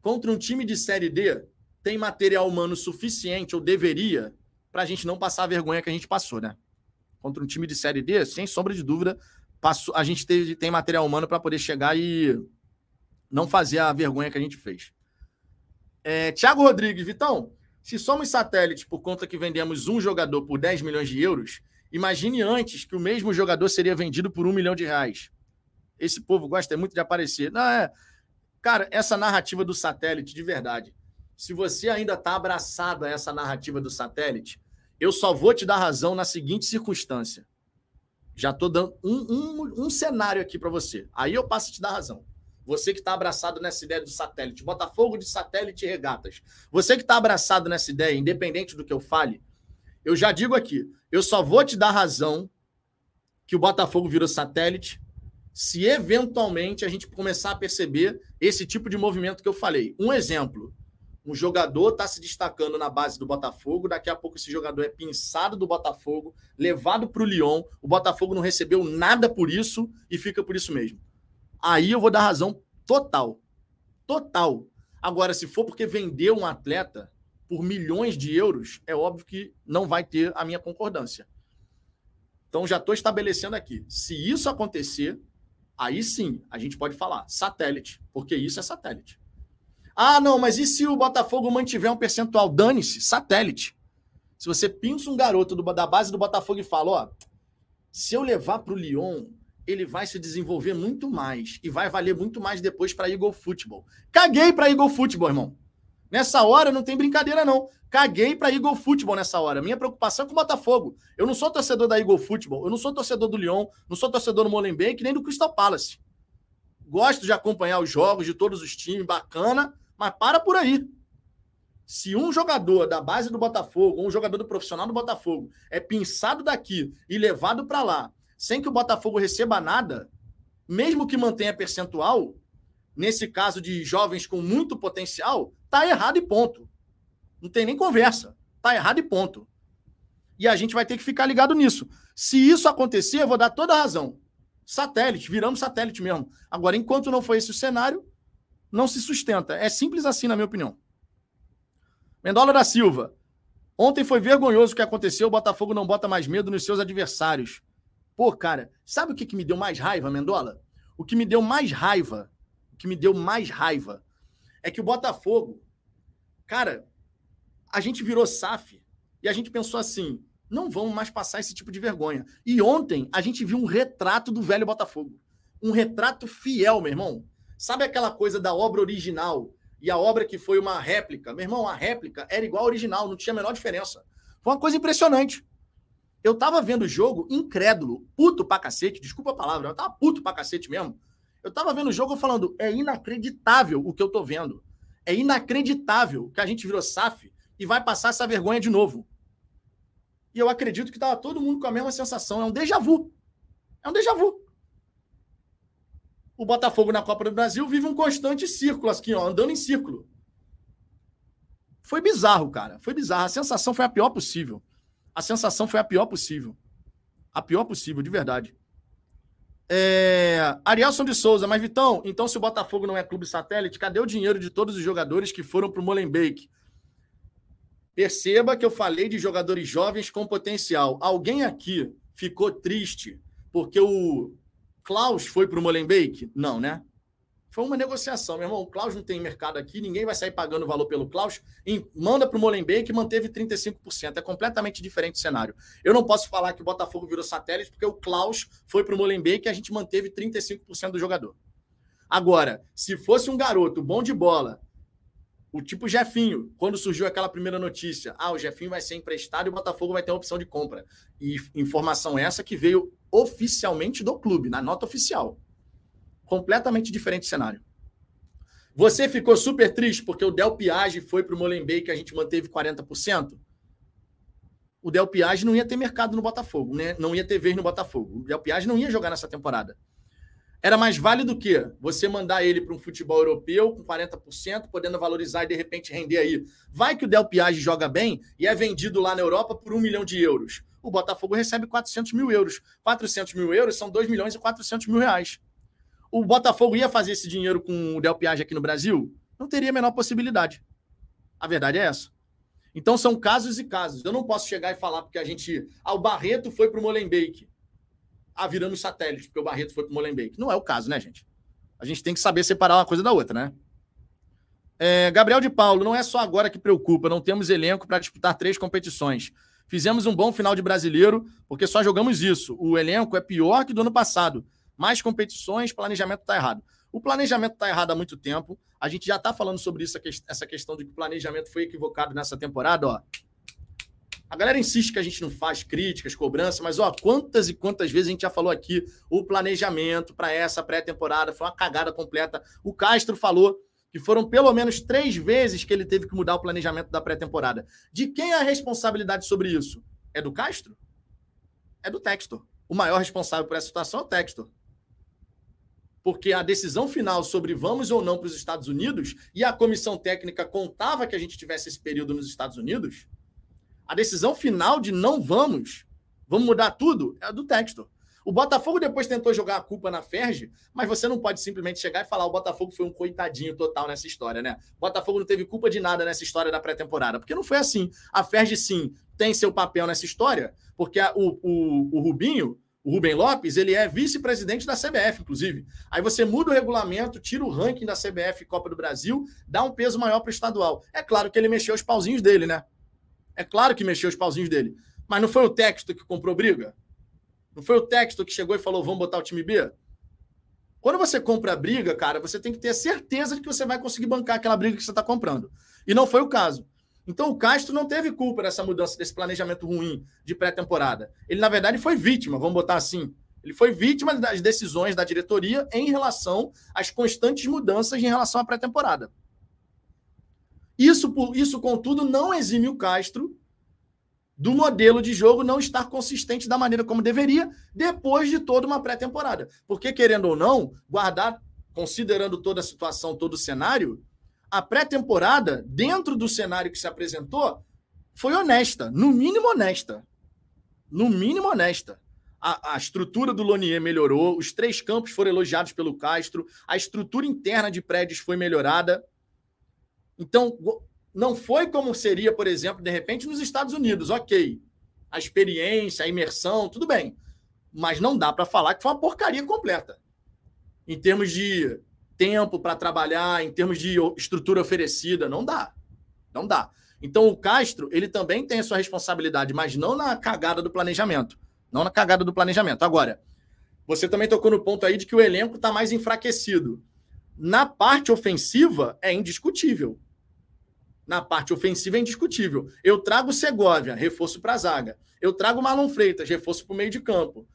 Contra um time de Série D, tem material humano suficiente, ou deveria, para a gente não passar a vergonha que a gente passou, né? Contra um time de Série D, sem sombra de dúvida, passou, a gente teve, tem material humano para poder chegar e não fazer a vergonha que a gente fez. É, Tiago Rodrigues, Vitão, se somos satélite por conta que vendemos um jogador por 10 milhões de euros, imagine antes que o mesmo jogador seria vendido por um milhão de reais. Esse povo gosta muito de aparecer. Não, é. Cara, essa narrativa do satélite, de verdade se você ainda está abraçado a essa narrativa do satélite, eu só vou te dar razão na seguinte circunstância. Já estou dando um, um, um cenário aqui para você. Aí eu passo a te dar razão. Você que está abraçado nessa ideia do satélite, Botafogo de satélite e regatas. Você que está abraçado nessa ideia, independente do que eu fale, eu já digo aqui, eu só vou te dar razão que o Botafogo virou satélite se eventualmente a gente começar a perceber esse tipo de movimento que eu falei. Um exemplo, um jogador está se destacando na base do Botafogo, daqui a pouco esse jogador é pinçado do Botafogo, levado para o Lyon, o Botafogo não recebeu nada por isso e fica por isso mesmo. Aí eu vou dar razão total. Total. Agora, se for porque vendeu um atleta por milhões de euros, é óbvio que não vai ter a minha concordância. Então já estou estabelecendo aqui. Se isso acontecer, aí sim a gente pode falar satélite, porque isso é satélite. Ah, não, mas e se o Botafogo mantiver um percentual? Dane-se, satélite. Se você pinça um garoto do, da base do Botafogo e fala, ó, se eu levar para o Lyon, ele vai se desenvolver muito mais e vai valer muito mais depois para Eagle Football. Caguei para Eagle Football, irmão. Nessa hora não tem brincadeira, não. Caguei para Eagle Football nessa hora. Minha preocupação é com o Botafogo. Eu não sou torcedor da Eagle Football, eu não sou torcedor do Lyon, não sou torcedor do Molenbeek, nem do Crystal Palace. Gosto de acompanhar os jogos de todos os times, bacana, mas para por aí. Se um jogador da base do Botafogo, ou um jogador do profissional do Botafogo, é pinçado daqui e levado para lá, sem que o Botafogo receba nada, mesmo que mantenha percentual, nesse caso de jovens com muito potencial, tá errado e ponto. Não tem nem conversa. Tá errado e ponto. E a gente vai ter que ficar ligado nisso. Se isso acontecer, eu vou dar toda a razão. Satélite, viramos satélite mesmo. Agora, enquanto não foi esse o cenário, não se sustenta. É simples assim, na minha opinião. Mendola da Silva. Ontem foi vergonhoso o que aconteceu. O Botafogo não bota mais medo nos seus adversários. Pô, cara, sabe o que, que me deu mais raiva, Mendola? O que me deu mais raiva, o que me deu mais raiva é que o Botafogo, cara, a gente virou SAF e a gente pensou assim: não vamos mais passar esse tipo de vergonha. E ontem a gente viu um retrato do velho Botafogo. Um retrato fiel, meu irmão. Sabe aquela coisa da obra original e a obra que foi uma réplica? Meu irmão, a réplica era igual ao original, não tinha a menor diferença. Foi uma coisa impressionante. Eu tava vendo o jogo incrédulo, puto pra cacete, desculpa a palavra, eu tava puto pra cacete mesmo. Eu tava vendo o jogo falando, é inacreditável o que eu tô vendo. É inacreditável que a gente virou SAF e vai passar essa vergonha de novo. E eu acredito que tava todo mundo com a mesma sensação. É um déjà vu. É um déjà vu o Botafogo na Copa do Brasil vive um constante círculo, aqui, ó, andando em círculo. Foi bizarro, cara. Foi bizarro. A sensação foi a pior possível. A sensação foi a pior possível. A pior possível, de verdade. É... Arielson de Souza, mas Vitão, então se o Botafogo não é clube satélite, cadê o dinheiro de todos os jogadores que foram para o Molenbeek? Perceba que eu falei de jogadores jovens com potencial. Alguém aqui ficou triste porque o Klaus foi para o Molenbeek? Não, né? Foi uma negociação, meu irmão. O Klaus não tem mercado aqui, ninguém vai sair pagando valor pelo Klaus. E manda para o Molenbeek e manteve 35%. É completamente diferente o cenário. Eu não posso falar que o Botafogo virou satélite, porque o Klaus foi para o Molenbeek e a gente manteve 35% do jogador. Agora, se fosse um garoto bom de bola, o tipo Jefinho, quando surgiu aquela primeira notícia, ah, o Jefinho vai ser emprestado e o Botafogo vai ter a opção de compra. E informação essa que veio oficialmente do clube, na nota oficial. Completamente diferente cenário. Você ficou super triste porque o Del Piage foi para o Molenbeek que a gente manteve 40%? O Del Piage não ia ter mercado no Botafogo, né? não ia ter vez no Botafogo. O Del Piage não ia jogar nessa temporada. Era mais válido o quê? Você mandar ele para um futebol europeu com 40%, podendo valorizar e de repente render aí. Vai que o Del Piage joga bem e é vendido lá na Europa por um milhão de euros. O Botafogo recebe 400 mil euros. 400 mil euros são 2 milhões e 400 mil reais. O Botafogo ia fazer esse dinheiro com o Del Piage aqui no Brasil? Não teria a menor possibilidade. A verdade é essa. Então são casos e casos. Eu não posso chegar e falar porque a gente. Ah, o Barreto foi para o Molenbeek ah, viramos satélite, porque o Barreto foi para o Molenbeek. Não é o caso, né, gente? A gente tem que saber separar uma coisa da outra, né? É, Gabriel de Paulo, não é só agora que preocupa, não temos elenco para disputar três competições. Fizemos um bom final de brasileiro, porque só jogamos isso. O elenco é pior que do ano passado. Mais competições, planejamento está errado. O planejamento está errado há muito tempo. A gente já está falando sobre isso, essa questão de que o planejamento foi equivocado nessa temporada. Ó. A galera insiste que a gente não faz críticas, cobrança, mas ó, quantas e quantas vezes a gente já falou aqui o planejamento para essa pré-temporada foi uma cagada completa. O Castro falou que foram pelo menos três vezes que ele teve que mudar o planejamento da pré-temporada. De quem é a responsabilidade sobre isso? É do Castro? É do Textor. O maior responsável por essa situação é o Textor. Porque a decisão final sobre vamos ou não para os Estados Unidos e a comissão técnica contava que a gente tivesse esse período nos Estados Unidos, a decisão final de não vamos, vamos mudar tudo, é do Textor. O Botafogo depois tentou jogar a culpa na Ferge, mas você não pode simplesmente chegar e falar o Botafogo foi um coitadinho total nessa história, né? O Botafogo não teve culpa de nada nessa história da pré-temporada, porque não foi assim. A Ferge, sim, tem seu papel nessa história, porque a, o, o, o Rubinho, o Rubem Lopes, ele é vice-presidente da CBF, inclusive. Aí você muda o regulamento, tira o ranking da CBF Copa do Brasil, dá um peso maior para o estadual. É claro que ele mexeu os pauzinhos dele, né? É claro que mexeu os pauzinhos dele. Mas não foi o texto que comprou briga? Não foi o texto que chegou e falou: vamos botar o time B? Quando você compra briga, cara, você tem que ter certeza de que você vai conseguir bancar aquela briga que você está comprando. E não foi o caso. Então o Castro não teve culpa dessa mudança, desse planejamento ruim de pré-temporada. Ele, na verdade, foi vítima, vamos botar assim. Ele foi vítima das decisões da diretoria em relação às constantes mudanças em relação à pré-temporada. Isso, isso, contudo, não exime o Castro do modelo de jogo não estar consistente da maneira como deveria depois de toda uma pré-temporada. Porque, querendo ou não, guardar, considerando toda a situação, todo o cenário, a pré-temporada, dentro do cenário que se apresentou, foi honesta, no mínimo honesta. No mínimo honesta. A, a, estrutura do Lonier melhorou, os três campos foram elogiados pelo Castro, a estrutura interna de prédios foi melhorada. Então, não foi como seria, por exemplo, de repente, nos Estados Unidos. Ok, a experiência, a imersão, tudo bem. Mas não dá para falar que foi uma porcaria completa. Em termos de tempo para trabalhar, em termos de estrutura oferecida, não dá. Não dá. Então, o Castro, ele também tem a sua responsabilidade, mas não na cagada do planejamento. Não na cagada do planejamento. Agora, você também tocou no ponto aí de que o elenco está mais enfraquecido. Na parte ofensiva, é indiscutível na parte ofensiva é indiscutível. Eu trago Segovia, reforço para a zaga. Eu trago Marlon Freitas, reforço para o meio de campo.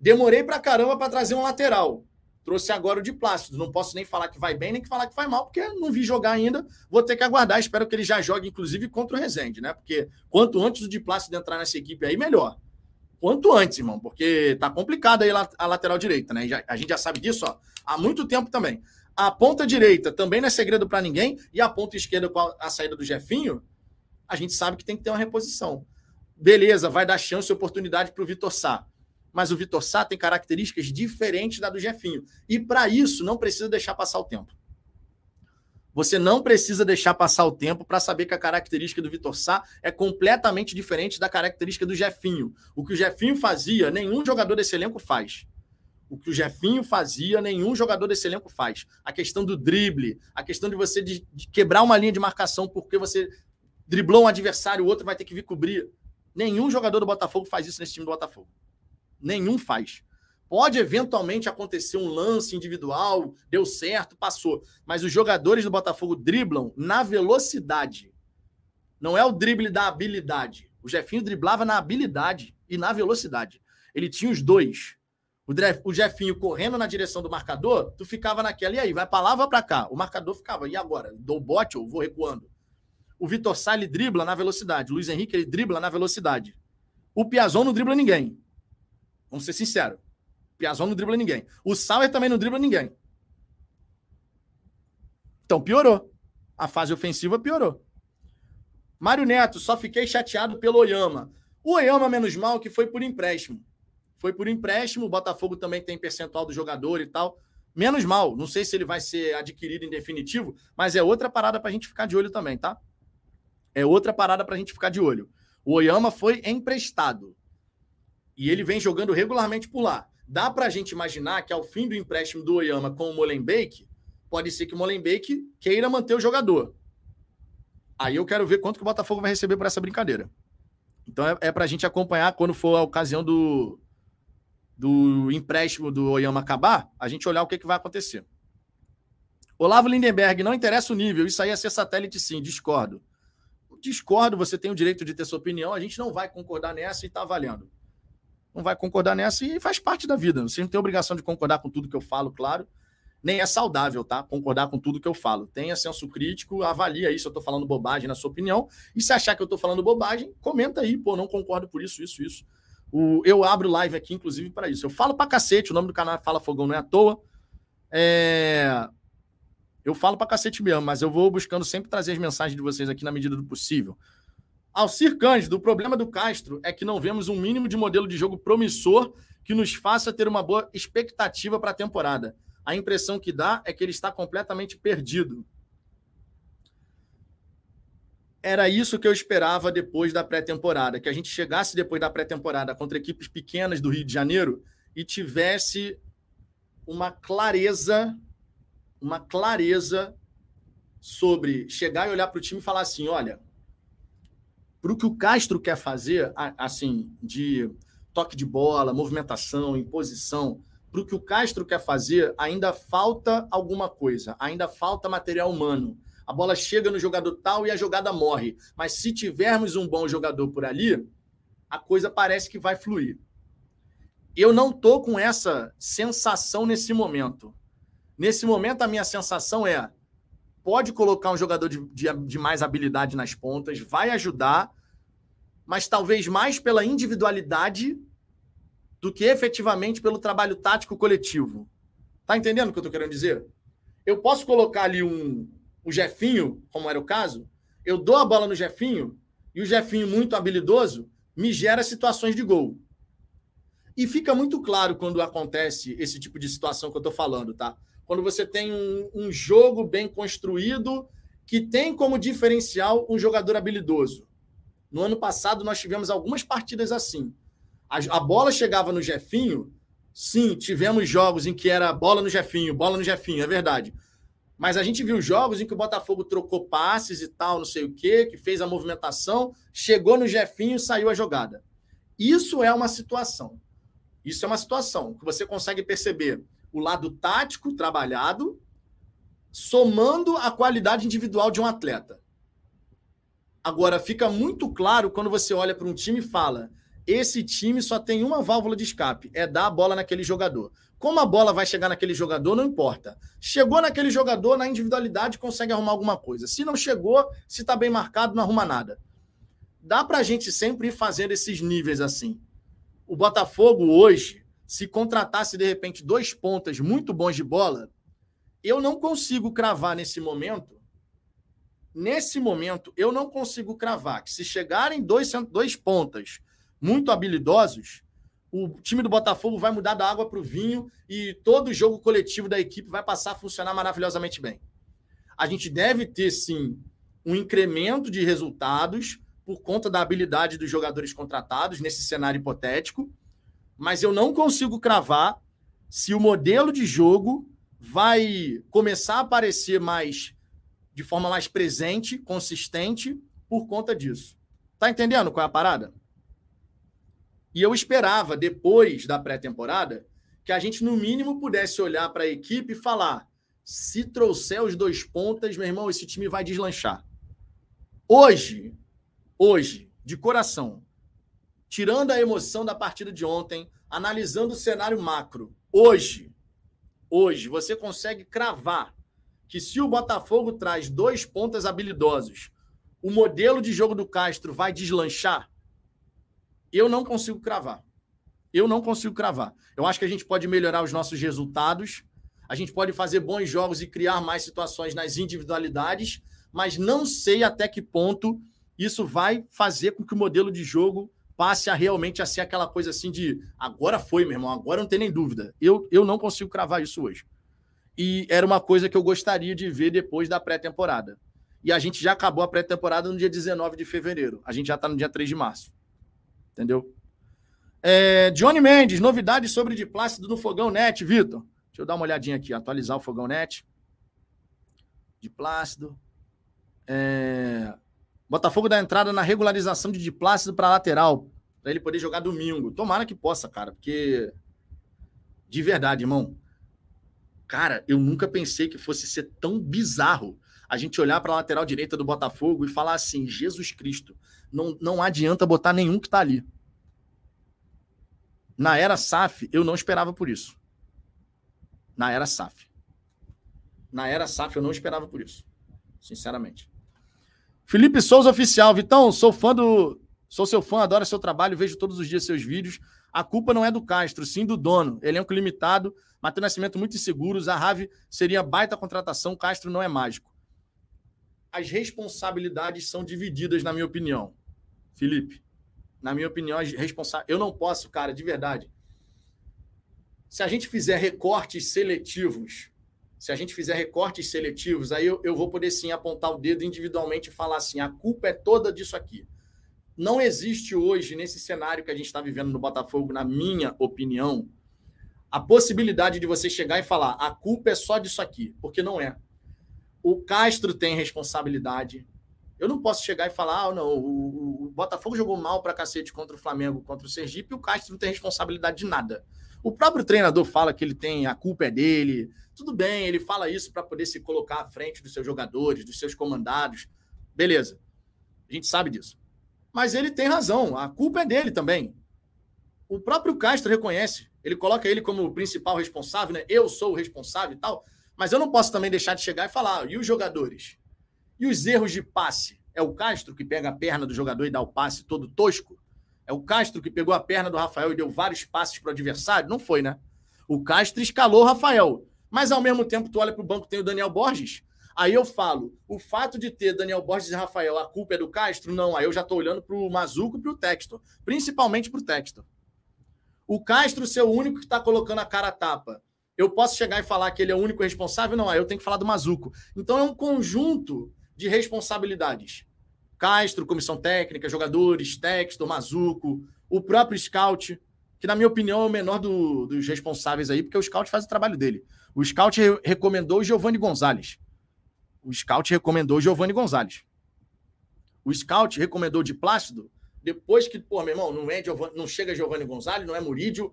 Demorei para caramba para trazer um lateral. Trouxe agora o de Plácido. Não posso nem falar que vai bem, nem que falar que vai mal, porque não vi jogar ainda. Vou ter que aguardar. Espero que ele já jogue, inclusive, contra o Rezende, né? Porque quanto antes o de Plácido entrar nessa equipe aí, melhor. Quanto antes, irmão, porque tá complicado aí a lateral direita, né? A gente já sabe disso ó, há muito tempo também. A ponta direita também não é segredo para ninguém. E a ponta esquerda com a, a saída do Jefinho, a gente sabe que tem que ter uma reposição. Beleza, vai dar chance e oportunidade para o Vitor Sá. Mas o Vitor Sá tem características diferentes da do Jefinho. E para isso, não precisa deixar passar o tempo. Você não precisa deixar passar o tempo para saber que a característica do Vitor Sá é completamente diferente da característica do Jefinho. O que o Jefinho fazia, nenhum jogador desse elenco faz. O que o Jefinho fazia, nenhum jogador desse elenco faz. A questão do drible, a questão de você de, de quebrar uma linha de marcação porque você driblou um adversário, o outro vai ter que vir cobrir. Nenhum jogador do Botafogo faz isso nesse time do Botafogo. Nenhum faz. Pode eventualmente acontecer um lance individual, deu certo, passou. Mas os jogadores do Botafogo driblam na velocidade. Não é o drible da habilidade. O Jefinho driblava na habilidade e na velocidade. Ele tinha os dois. O Jefinho correndo na direção do marcador, tu ficava naquela, e aí, vai pra lá, vai pra cá. O marcador ficava, e agora? Dou bote ou vou recuando? O Vitor Sá, ele dribla na velocidade. O Luiz Henrique, ele dribla na velocidade. O Piazon não dribla ninguém. Vamos ser sinceros. Piazon não dribla ninguém. O Sauer também não dribla ninguém. Então piorou. A fase ofensiva piorou. Mário Neto, só fiquei chateado pelo Oyama. O Oyama, menos mal, que foi por empréstimo. Foi por empréstimo, o Botafogo também tem percentual do jogador e tal. Menos mal. Não sei se ele vai ser adquirido em definitivo, mas é outra parada para a gente ficar de olho também, tá? É outra parada para a gente ficar de olho. O Oyama foi emprestado. E ele vem jogando regularmente por lá. Dá para a gente imaginar que ao fim do empréstimo do Oyama com o Molenbeek, pode ser que o Molenbeek queira manter o jogador. Aí eu quero ver quanto que o Botafogo vai receber por essa brincadeira. Então é, é para a gente acompanhar quando for a ocasião do, do empréstimo do Oyama acabar, a gente olhar o que, que vai acontecer. Olavo Lindenberg, não interessa o nível, isso aí é ser satélite sim, discordo. Discordo, você tem o direito de ter sua opinião, a gente não vai concordar nessa e tá valendo não vai concordar nessa e faz parte da vida. Você não tem obrigação de concordar com tudo que eu falo, claro. Nem é saudável, tá? Concordar com tudo que eu falo. Tenha senso crítico, avalia aí se eu tô falando bobagem na sua opinião. E se achar que eu tô falando bobagem, comenta aí, pô, não concordo por isso, isso, isso. O, eu abro live aqui, inclusive, para isso. Eu falo pra cacete, o nome do canal é Fala Fogão não é à toa. É... Eu falo pra cacete mesmo, mas eu vou buscando sempre trazer as mensagens de vocês aqui na medida do possível. Alcir Cândido, o problema do Castro é que não vemos um mínimo de modelo de jogo promissor que nos faça ter uma boa expectativa para a temporada. A impressão que dá é que ele está completamente perdido. Era isso que eu esperava depois da pré-temporada, que a gente chegasse depois da pré-temporada contra equipes pequenas do Rio de Janeiro e tivesse uma clareza, uma clareza sobre chegar e olhar para o time e falar assim, olha, para o que o Castro quer fazer, assim, de toque de bola, movimentação, imposição, para o que o Castro quer fazer, ainda falta alguma coisa, ainda falta material humano. A bola chega no jogador tal e a jogada morre. Mas se tivermos um bom jogador por ali, a coisa parece que vai fluir. Eu não tô com essa sensação nesse momento. Nesse momento, a minha sensação é: pode colocar um jogador de, de, de mais habilidade nas pontas, vai ajudar, mas talvez mais pela individualidade do que efetivamente pelo trabalho tático coletivo. Tá entendendo o que eu tô querendo dizer? Eu posso colocar ali um, um Jefinho, como era o caso, eu dou a bola no Jefinho e o Jefinho, muito habilidoso, me gera situações de gol. E fica muito claro quando acontece esse tipo de situação que eu tô falando, tá? Quando você tem um, um jogo bem construído que tem como diferencial um jogador habilidoso. No ano passado, nós tivemos algumas partidas assim. A, a, bola chegava no Jefinho, sim, tivemos jogos em que era bola no Jefinho, bola no Jefinho, é verdade. Mas a gente viu jogos em que o Botafogo trocou passes e tal, não sei o quê, que fez a movimentação, chegou no Jefinho e saiu a jogada. Isso é uma situação. Isso é uma situação que você consegue perceber o lado tático trabalhado, somando a qualidade individual de um atleta. Agora, fica muito claro quando você olha para um time e fala: esse time só tem uma válvula de escape, é dar a bola naquele jogador. Como a bola vai chegar naquele jogador, não importa. Chegou naquele jogador, na individualidade, consegue arrumar alguma coisa. Se não chegou, se está bem marcado, não arruma nada. Dá para a gente sempre ir fazendo esses níveis assim. O Botafogo hoje se contratasse de repente dois pontas muito bons de bola, eu não consigo cravar nesse momento. Nesse momento, eu não consigo cravar que se chegarem dois, dois pontas muito habilidosos, o time do Botafogo vai mudar da água para o vinho e todo o jogo coletivo da equipe vai passar a funcionar maravilhosamente bem. A gente deve ter, sim, um incremento de resultados por conta da habilidade dos jogadores contratados nesse cenário hipotético, mas eu não consigo cravar se o modelo de jogo vai começar a aparecer mais de forma mais presente, consistente por conta disso. Tá entendendo qual é a parada? E eu esperava depois da pré-temporada que a gente no mínimo pudesse olhar para a equipe e falar: se trouxer os dois pontas, meu irmão, esse time vai deslanchar. Hoje, hoje, de coração, tirando a emoção da partida de ontem, analisando o cenário macro, hoje, hoje, você consegue cravar que se o Botafogo traz dois pontas habilidosos, o modelo de jogo do Castro vai deslanchar? Eu não consigo cravar. Eu não consigo cravar. Eu acho que a gente pode melhorar os nossos resultados, a gente pode fazer bons jogos e criar mais situações nas individualidades, mas não sei até que ponto isso vai fazer com que o modelo de jogo passe a realmente a ser aquela coisa assim de agora foi, meu irmão, agora não tem nem dúvida. Eu, eu não consigo cravar isso hoje. E era uma coisa que eu gostaria de ver depois da pré-temporada. E a gente já acabou a pré-temporada no dia 19 de fevereiro. A gente já está no dia 3 de março. Entendeu? É, Johnny Mendes, novidades sobre de Plácido no Fogão Net, Vitor. Deixa eu dar uma olhadinha aqui, atualizar o Fogão Net. De Plácido. É... Botafogo dá entrada na regularização de Diplácido para lateral, para ele poder jogar domingo. Tomara que possa, cara, porque de verdade, irmão. Cara, eu nunca pensei que fosse ser tão bizarro a gente olhar para a lateral direita do Botafogo e falar assim: Jesus Cristo, não, não adianta botar nenhum que está ali. Na era SAF, eu não esperava por isso. Na era SAF. Na era SAF, eu não esperava por isso. Sinceramente. Felipe Souza Oficial. Vitão, sou fã do. Sou seu fã, adoro seu trabalho, vejo todos os dias seus vídeos. A culpa não é do Castro, sim do dono. Elenco limitado, Matheus Nascimento muito inseguro. Zahavi seria baita contratação, Castro não é mágico. As responsabilidades são divididas, na minha opinião. Felipe, na minha opinião, as responsa... eu não posso, cara, de verdade. Se a gente fizer recortes seletivos se a gente fizer recortes seletivos, aí eu, eu vou poder sim apontar o dedo individualmente e falar assim: a culpa é toda disso aqui. Não existe hoje, nesse cenário que a gente está vivendo no Botafogo, na minha opinião, a possibilidade de você chegar e falar: a culpa é só disso aqui, porque não é. O Castro tem responsabilidade. Eu não posso chegar e falar: ah, não, o, o Botafogo jogou mal para cacete contra o Flamengo, contra o Sergipe, e o Castro não tem responsabilidade de nada. O próprio treinador fala que ele tem a culpa é dele. Tudo bem, ele fala isso para poder se colocar à frente dos seus jogadores, dos seus comandados. Beleza. A gente sabe disso. Mas ele tem razão, a culpa é dele também. O próprio Castro reconhece. Ele coloca ele como o principal responsável, né? Eu sou o responsável e tal. Mas eu não posso também deixar de chegar e falar, e os jogadores? E os erros de passe? É o Castro que pega a perna do jogador e dá o passe todo tosco? É o Castro que pegou a perna do Rafael e deu vários passes para o adversário? Não foi, né? O Castro escalou o Rafael. Mas ao mesmo tempo, tu olha para o banco, tem o Daniel Borges. Aí eu falo, o fato de ter Daniel Borges e Rafael, a culpa é do Castro? Não, aí eu já estou olhando para o Mazuco e para o Textor. Principalmente para o Textor. O Castro ser o único que está colocando a cara a tapa. Eu posso chegar e falar que ele é o único responsável? Não, aí eu tenho que falar do Mazuco. Então é um conjunto de responsabilidades. Castro, comissão técnica, jogadores, Texto, Mazuco, o próprio Scout, que na minha opinião é o menor do, dos responsáveis aí, porque o Scout faz o trabalho dele. O Scout re recomendou o Giovanni Gonzalez. O Scout recomendou o Giovanni Gonzalez. O Scout recomendou de Plácido, depois que, pô, meu irmão, não, é Giovani, não chega Giovanni Gonzalez, não é Murídio,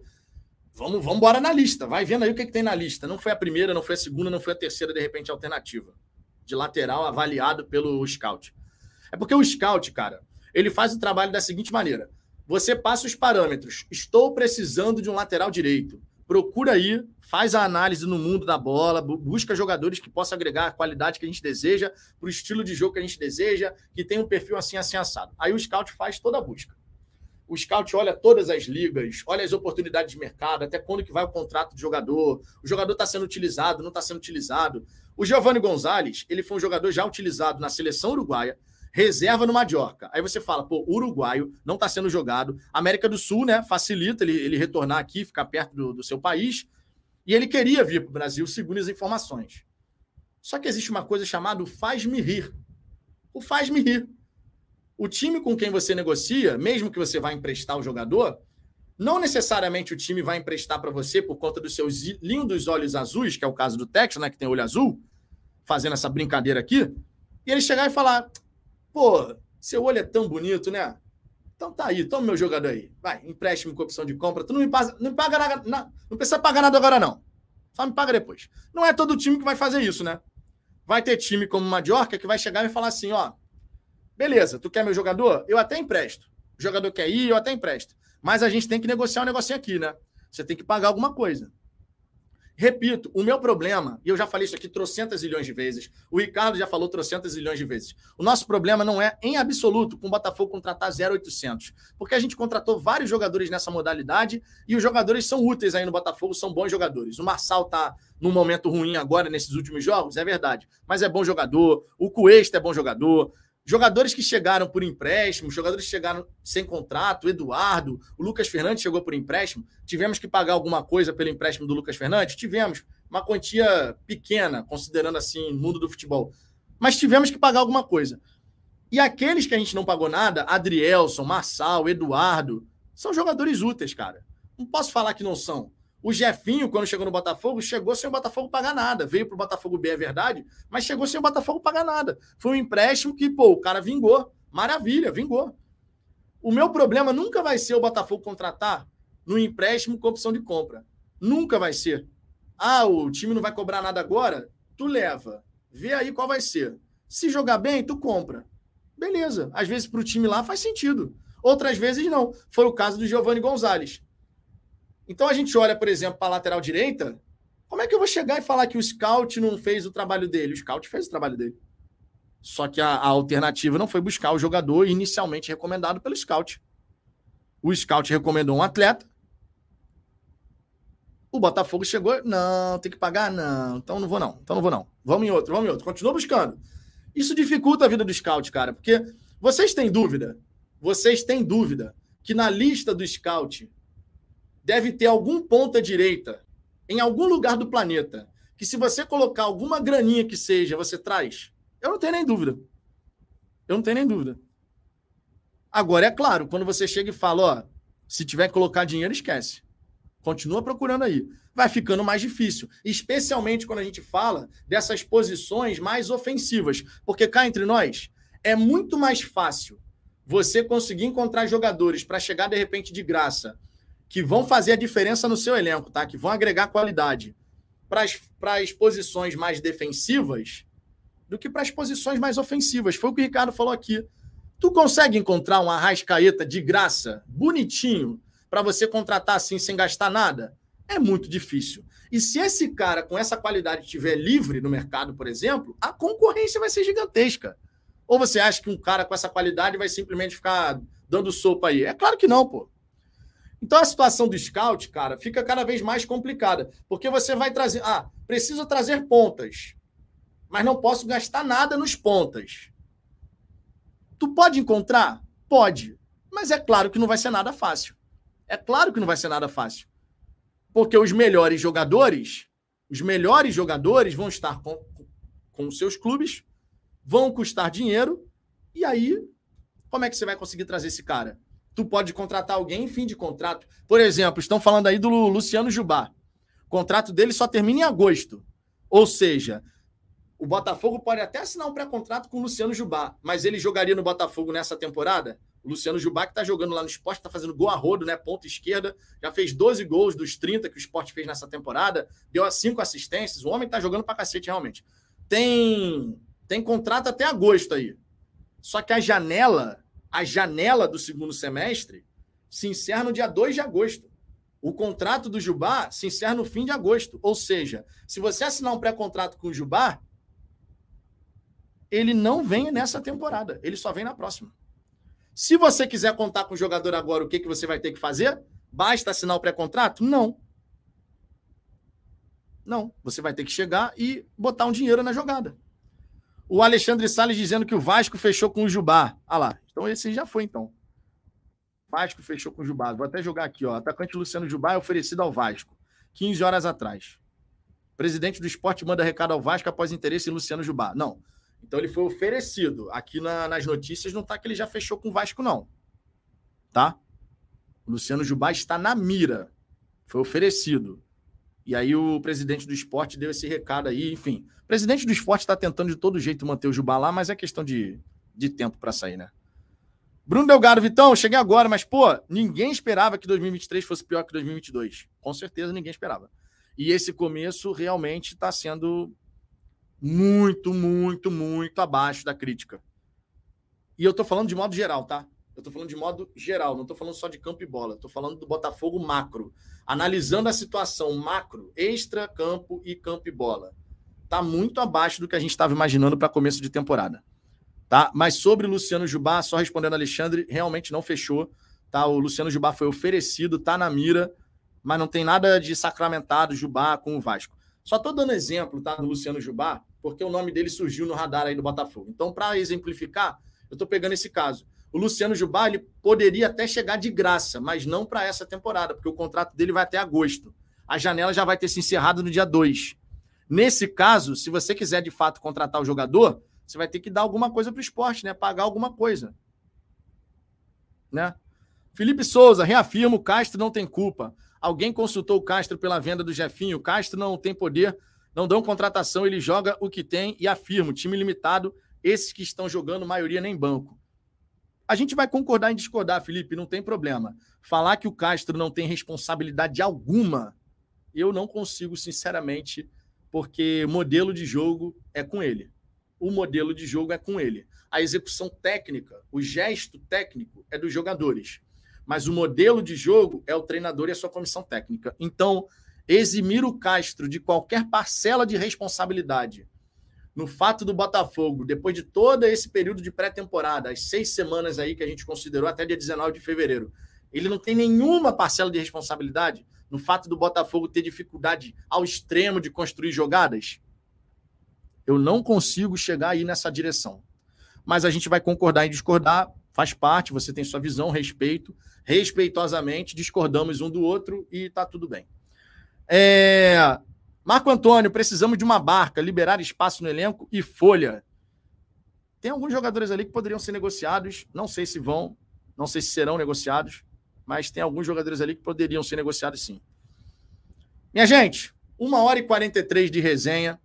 vamos, vamos embora na lista. Vai vendo aí o que, que tem na lista. Não foi a primeira, não foi a segunda, não foi a terceira, de repente, alternativa. De lateral avaliado pelo Scout. É porque o scout, cara, ele faz o trabalho da seguinte maneira: você passa os parâmetros. Estou precisando de um lateral direito. Procura aí, faz a análise no mundo da bola, busca jogadores que possam agregar a qualidade que a gente deseja, para o estilo de jogo que a gente deseja, que tem um perfil assim, assim, assado. Aí o scout faz toda a busca. O scout olha todas as ligas, olha as oportunidades de mercado, até quando que vai o contrato de jogador, o jogador está sendo utilizado, não está sendo utilizado. O Giovanni Gonzalez, ele foi um jogador já utilizado na seleção uruguaia, reserva no Mallorca. Aí você fala, pô, uruguaio não está sendo jogado. América do Sul, né? Facilita ele, ele retornar aqui, ficar perto do, do seu país. E ele queria vir para o Brasil, segundo as informações. Só que existe uma coisa chamada faz-me rir. O faz-me rir. O time com quem você negocia, mesmo que você vá emprestar o jogador, não necessariamente o time vai emprestar para você por conta dos seus lindos olhos azuis, que é o caso do Texas, né, que tem olho azul, fazendo essa brincadeira aqui, e ele chegar e falar: pô, seu olho é tão bonito, né? Então tá aí, toma meu jogador aí. Vai, empréstimo com opção de compra. Tu não me paga, não me paga nada, não, não precisa pagar nada agora, não. Só me paga depois. Não é todo time que vai fazer isso, né? Vai ter time como o Majorca que vai chegar e falar assim: ó, beleza, tu quer meu jogador? Eu até empresto. O jogador quer ir, eu até empresto. Mas a gente tem que negociar um negocinho aqui, né? Você tem que pagar alguma coisa. Repito, o meu problema, e eu já falei isso aqui trocentas milhões de vezes, o Ricardo já falou trocentas milhões de vezes. O nosso problema não é, em absoluto, com o Botafogo contratar 0,800. Porque a gente contratou vários jogadores nessa modalidade e os jogadores são úteis aí no Botafogo, são bons jogadores. O Marçal tá num momento ruim agora nesses últimos jogos, é verdade. Mas é bom jogador, o Cuesta é bom jogador, Jogadores que chegaram por empréstimo, jogadores que chegaram sem contrato, Eduardo, o Lucas Fernandes chegou por empréstimo. Tivemos que pagar alguma coisa pelo empréstimo do Lucas Fernandes? Tivemos. Uma quantia pequena, considerando assim, o mundo do futebol. Mas tivemos que pagar alguma coisa. E aqueles que a gente não pagou nada, Adrielson, Marçal, Eduardo, são jogadores úteis, cara. Não posso falar que não são. O Jefinho, quando chegou no Botafogo, chegou sem o Botafogo pagar nada. Veio para o Botafogo B, é verdade, mas chegou sem o Botafogo pagar nada. Foi um empréstimo que, pô, o cara vingou. Maravilha, vingou. O meu problema nunca vai ser o Botafogo contratar no empréstimo com opção de compra. Nunca vai ser. Ah, o time não vai cobrar nada agora? Tu leva. Vê aí qual vai ser. Se jogar bem, tu compra. Beleza. Às vezes para o time lá faz sentido. Outras vezes não. Foi o caso do Giovanni Gonzalez. Então a gente olha, por exemplo, para a lateral direita. Como é que eu vou chegar e falar que o scout não fez o trabalho dele? O scout fez o trabalho dele. Só que a, a alternativa não foi buscar o jogador inicialmente recomendado pelo scout. O scout recomendou um atleta. O Botafogo chegou, não, tem que pagar? Não, então não vou não, então não vou não. Vamos em outro, vamos em outro. Continua buscando. Isso dificulta a vida do scout, cara, porque vocês têm dúvida, vocês têm dúvida que na lista do scout deve ter algum ponta direita em algum lugar do planeta que se você colocar alguma graninha que seja, você traz. Eu não tenho nem dúvida. Eu não tenho nem dúvida. Agora, é claro, quando você chega e fala, ó, se tiver que colocar dinheiro, esquece. Continua procurando aí. Vai ficando mais difícil, especialmente quando a gente fala dessas posições mais ofensivas, porque cá entre nós é muito mais fácil você conseguir encontrar jogadores para chegar de repente de graça que vão fazer a diferença no seu elenco, tá? Que vão agregar qualidade para as posições mais defensivas do que para as posições mais ofensivas. Foi o que o Ricardo falou aqui. Tu consegue encontrar um Arrascaeta de graça, bonitinho, para você contratar assim sem gastar nada? É muito difícil. E se esse cara com essa qualidade estiver livre no mercado, por exemplo, a concorrência vai ser gigantesca. Ou você acha que um cara com essa qualidade vai simplesmente ficar dando sopa aí? É claro que não, pô. Então a situação do scout, cara, fica cada vez mais complicada, porque você vai trazer, ah, preciso trazer pontas, mas não posso gastar nada nos pontas. Tu pode encontrar? Pode, mas é claro que não vai ser nada fácil. É claro que não vai ser nada fácil. Porque os melhores jogadores, os melhores jogadores vão estar com, com os seus clubes, vão custar dinheiro, e aí, como é que você vai conseguir trazer esse cara? Tu pode contratar alguém em fim de contrato. Por exemplo, estão falando aí do Luciano Jubá. O contrato dele só termina em agosto. Ou seja, o Botafogo pode até assinar um pré-contrato com o Luciano Jubá, mas ele jogaria no Botafogo nessa temporada? O Luciano Jubá, que está jogando lá no esporte, está fazendo gol a rodo, né? Ponta esquerda, já fez 12 gols dos 30 que o esporte fez nessa temporada, deu cinco assistências. O homem está jogando para cacete, realmente. Tem, tem contrato até agosto aí. Só que a janela a janela do segundo semestre se encerra no dia 2 de agosto. O contrato do Jubá se encerra no fim de agosto. Ou seja, se você assinar um pré-contrato com o Jubá, ele não vem nessa temporada, ele só vem na próxima. Se você quiser contar com o jogador agora, o que, que você vai ter que fazer? Basta assinar o pré-contrato? Não. Não. Você vai ter que chegar e botar um dinheiro na jogada. O Alexandre Salles dizendo que o Vasco fechou com o Jubá. Ah lá, então esse já foi, então. Vasco fechou com o Jubá. Vou até jogar aqui, ó. Atacante Luciano Jubá é oferecido ao Vasco. 15 horas atrás. Presidente do esporte manda recado ao Vasco após interesse em Luciano Jubá. Não. Então ele foi oferecido. Aqui na, nas notícias não está que ele já fechou com o Vasco, não. Tá? O Luciano Jubá está na mira. Foi oferecido. E aí o presidente do esporte deu esse recado aí, enfim. O presidente do esporte está tentando de todo jeito manter o Jubá lá, mas é questão de, de tempo para sair, né? Bruno Delgado, Vitão, cheguei agora, mas, pô, ninguém esperava que 2023 fosse pior que 2022. Com certeza ninguém esperava. E esse começo realmente está sendo muito, muito, muito abaixo da crítica. E eu estou falando de modo geral, tá? Eu estou falando de modo geral, não estou falando só de campo e bola. Estou falando do Botafogo macro. Analisando a situação macro, extra campo e campo e bola. Está muito abaixo do que a gente estava imaginando para começo de temporada. Tá? Mas sobre o Luciano Jubá, só respondendo Alexandre, realmente não fechou. Tá? O Luciano Jubá foi oferecido, tá na mira, mas não tem nada de sacramentado Jubá com o Vasco. Só estou dando exemplo tá, do Luciano Jubá, porque o nome dele surgiu no radar aí do Botafogo. Então, para exemplificar, eu estou pegando esse caso. O Luciano Jubá ele poderia até chegar de graça, mas não para essa temporada, porque o contrato dele vai até agosto. A janela já vai ter se encerrado no dia 2. Nesse caso, se você quiser de fato contratar o jogador, você vai ter que dar alguma coisa para o esporte, né? Pagar alguma coisa. Né? Felipe Souza, reafirma: o Castro não tem culpa. Alguém consultou o Castro pela venda do Jefinho. O Castro não tem poder, não dão contratação, ele joga o que tem e afirma: time limitado, esses que estão jogando, maioria nem banco. A gente vai concordar em discordar, Felipe, não tem problema. Falar que o Castro não tem responsabilidade alguma, eu não consigo, sinceramente, porque modelo de jogo é com ele o modelo de jogo é com ele. A execução técnica, o gesto técnico é dos jogadores. Mas o modelo de jogo é o treinador e a sua comissão técnica. Então, eximir o Castro de qualquer parcela de responsabilidade no fato do Botafogo, depois de todo esse período de pré-temporada, as seis semanas aí que a gente considerou até dia 19 de fevereiro, ele não tem nenhuma parcela de responsabilidade no fato do Botafogo ter dificuldade ao extremo de construir jogadas? Eu não consigo chegar aí nessa direção. Mas a gente vai concordar em discordar, faz parte, você tem sua visão, respeito. Respeitosamente, discordamos um do outro e tá tudo bem. É... Marco Antônio, precisamos de uma barca, liberar espaço no elenco e folha. Tem alguns jogadores ali que poderiam ser negociados, não sei se vão, não sei se serão negociados, mas tem alguns jogadores ali que poderiam ser negociados sim. Minha gente, uma hora e 43 de resenha.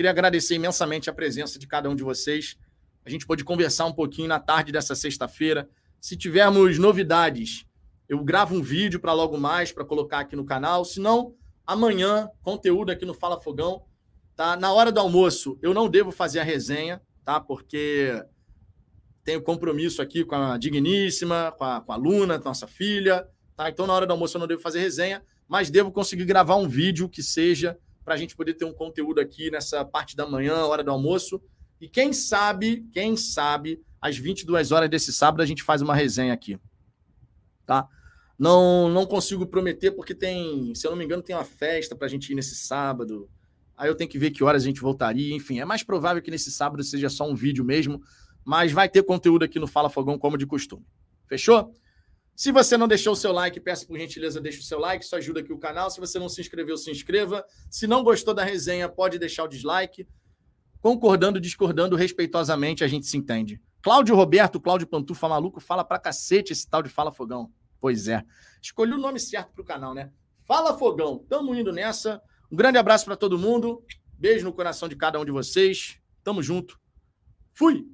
Queria agradecer imensamente a presença de cada um de vocês. A gente pôde conversar um pouquinho na tarde dessa sexta-feira. Se tivermos novidades, eu gravo um vídeo para logo mais, para colocar aqui no canal. Se não, amanhã, conteúdo aqui no Fala Fogão. Tá? Na hora do almoço, eu não devo fazer a resenha, tá? Porque tenho compromisso aqui com a Digníssima, com a, com a Luna, nossa filha. Tá? Então, na hora do almoço, eu não devo fazer resenha, mas devo conseguir gravar um vídeo que seja para a gente poder ter um conteúdo aqui nessa parte da manhã, hora do almoço. E quem sabe, quem sabe, às 22 horas desse sábado a gente faz uma resenha aqui. Tá? Não, não consigo prometer porque tem, se eu não me engano, tem uma festa para a gente ir nesse sábado. Aí eu tenho que ver que horas a gente voltaria. Enfim, é mais provável que nesse sábado seja só um vídeo mesmo, mas vai ter conteúdo aqui no Fala Fogão como de costume. Fechou? Se você não deixou o seu like, peço por gentileza, deixe o seu like, isso ajuda aqui o canal. Se você não se inscreveu, se inscreva. Se não gostou da resenha, pode deixar o dislike. Concordando, discordando, respeitosamente, a gente se entende. Cláudio Roberto, Cláudio Pantufa Maluco, fala pra cacete esse tal de Fala Fogão. Pois é. Escolhi o nome certo pro canal, né? Fala Fogão. Tamo indo nessa. Um grande abraço para todo mundo. Beijo no coração de cada um de vocês. Tamo junto. Fui!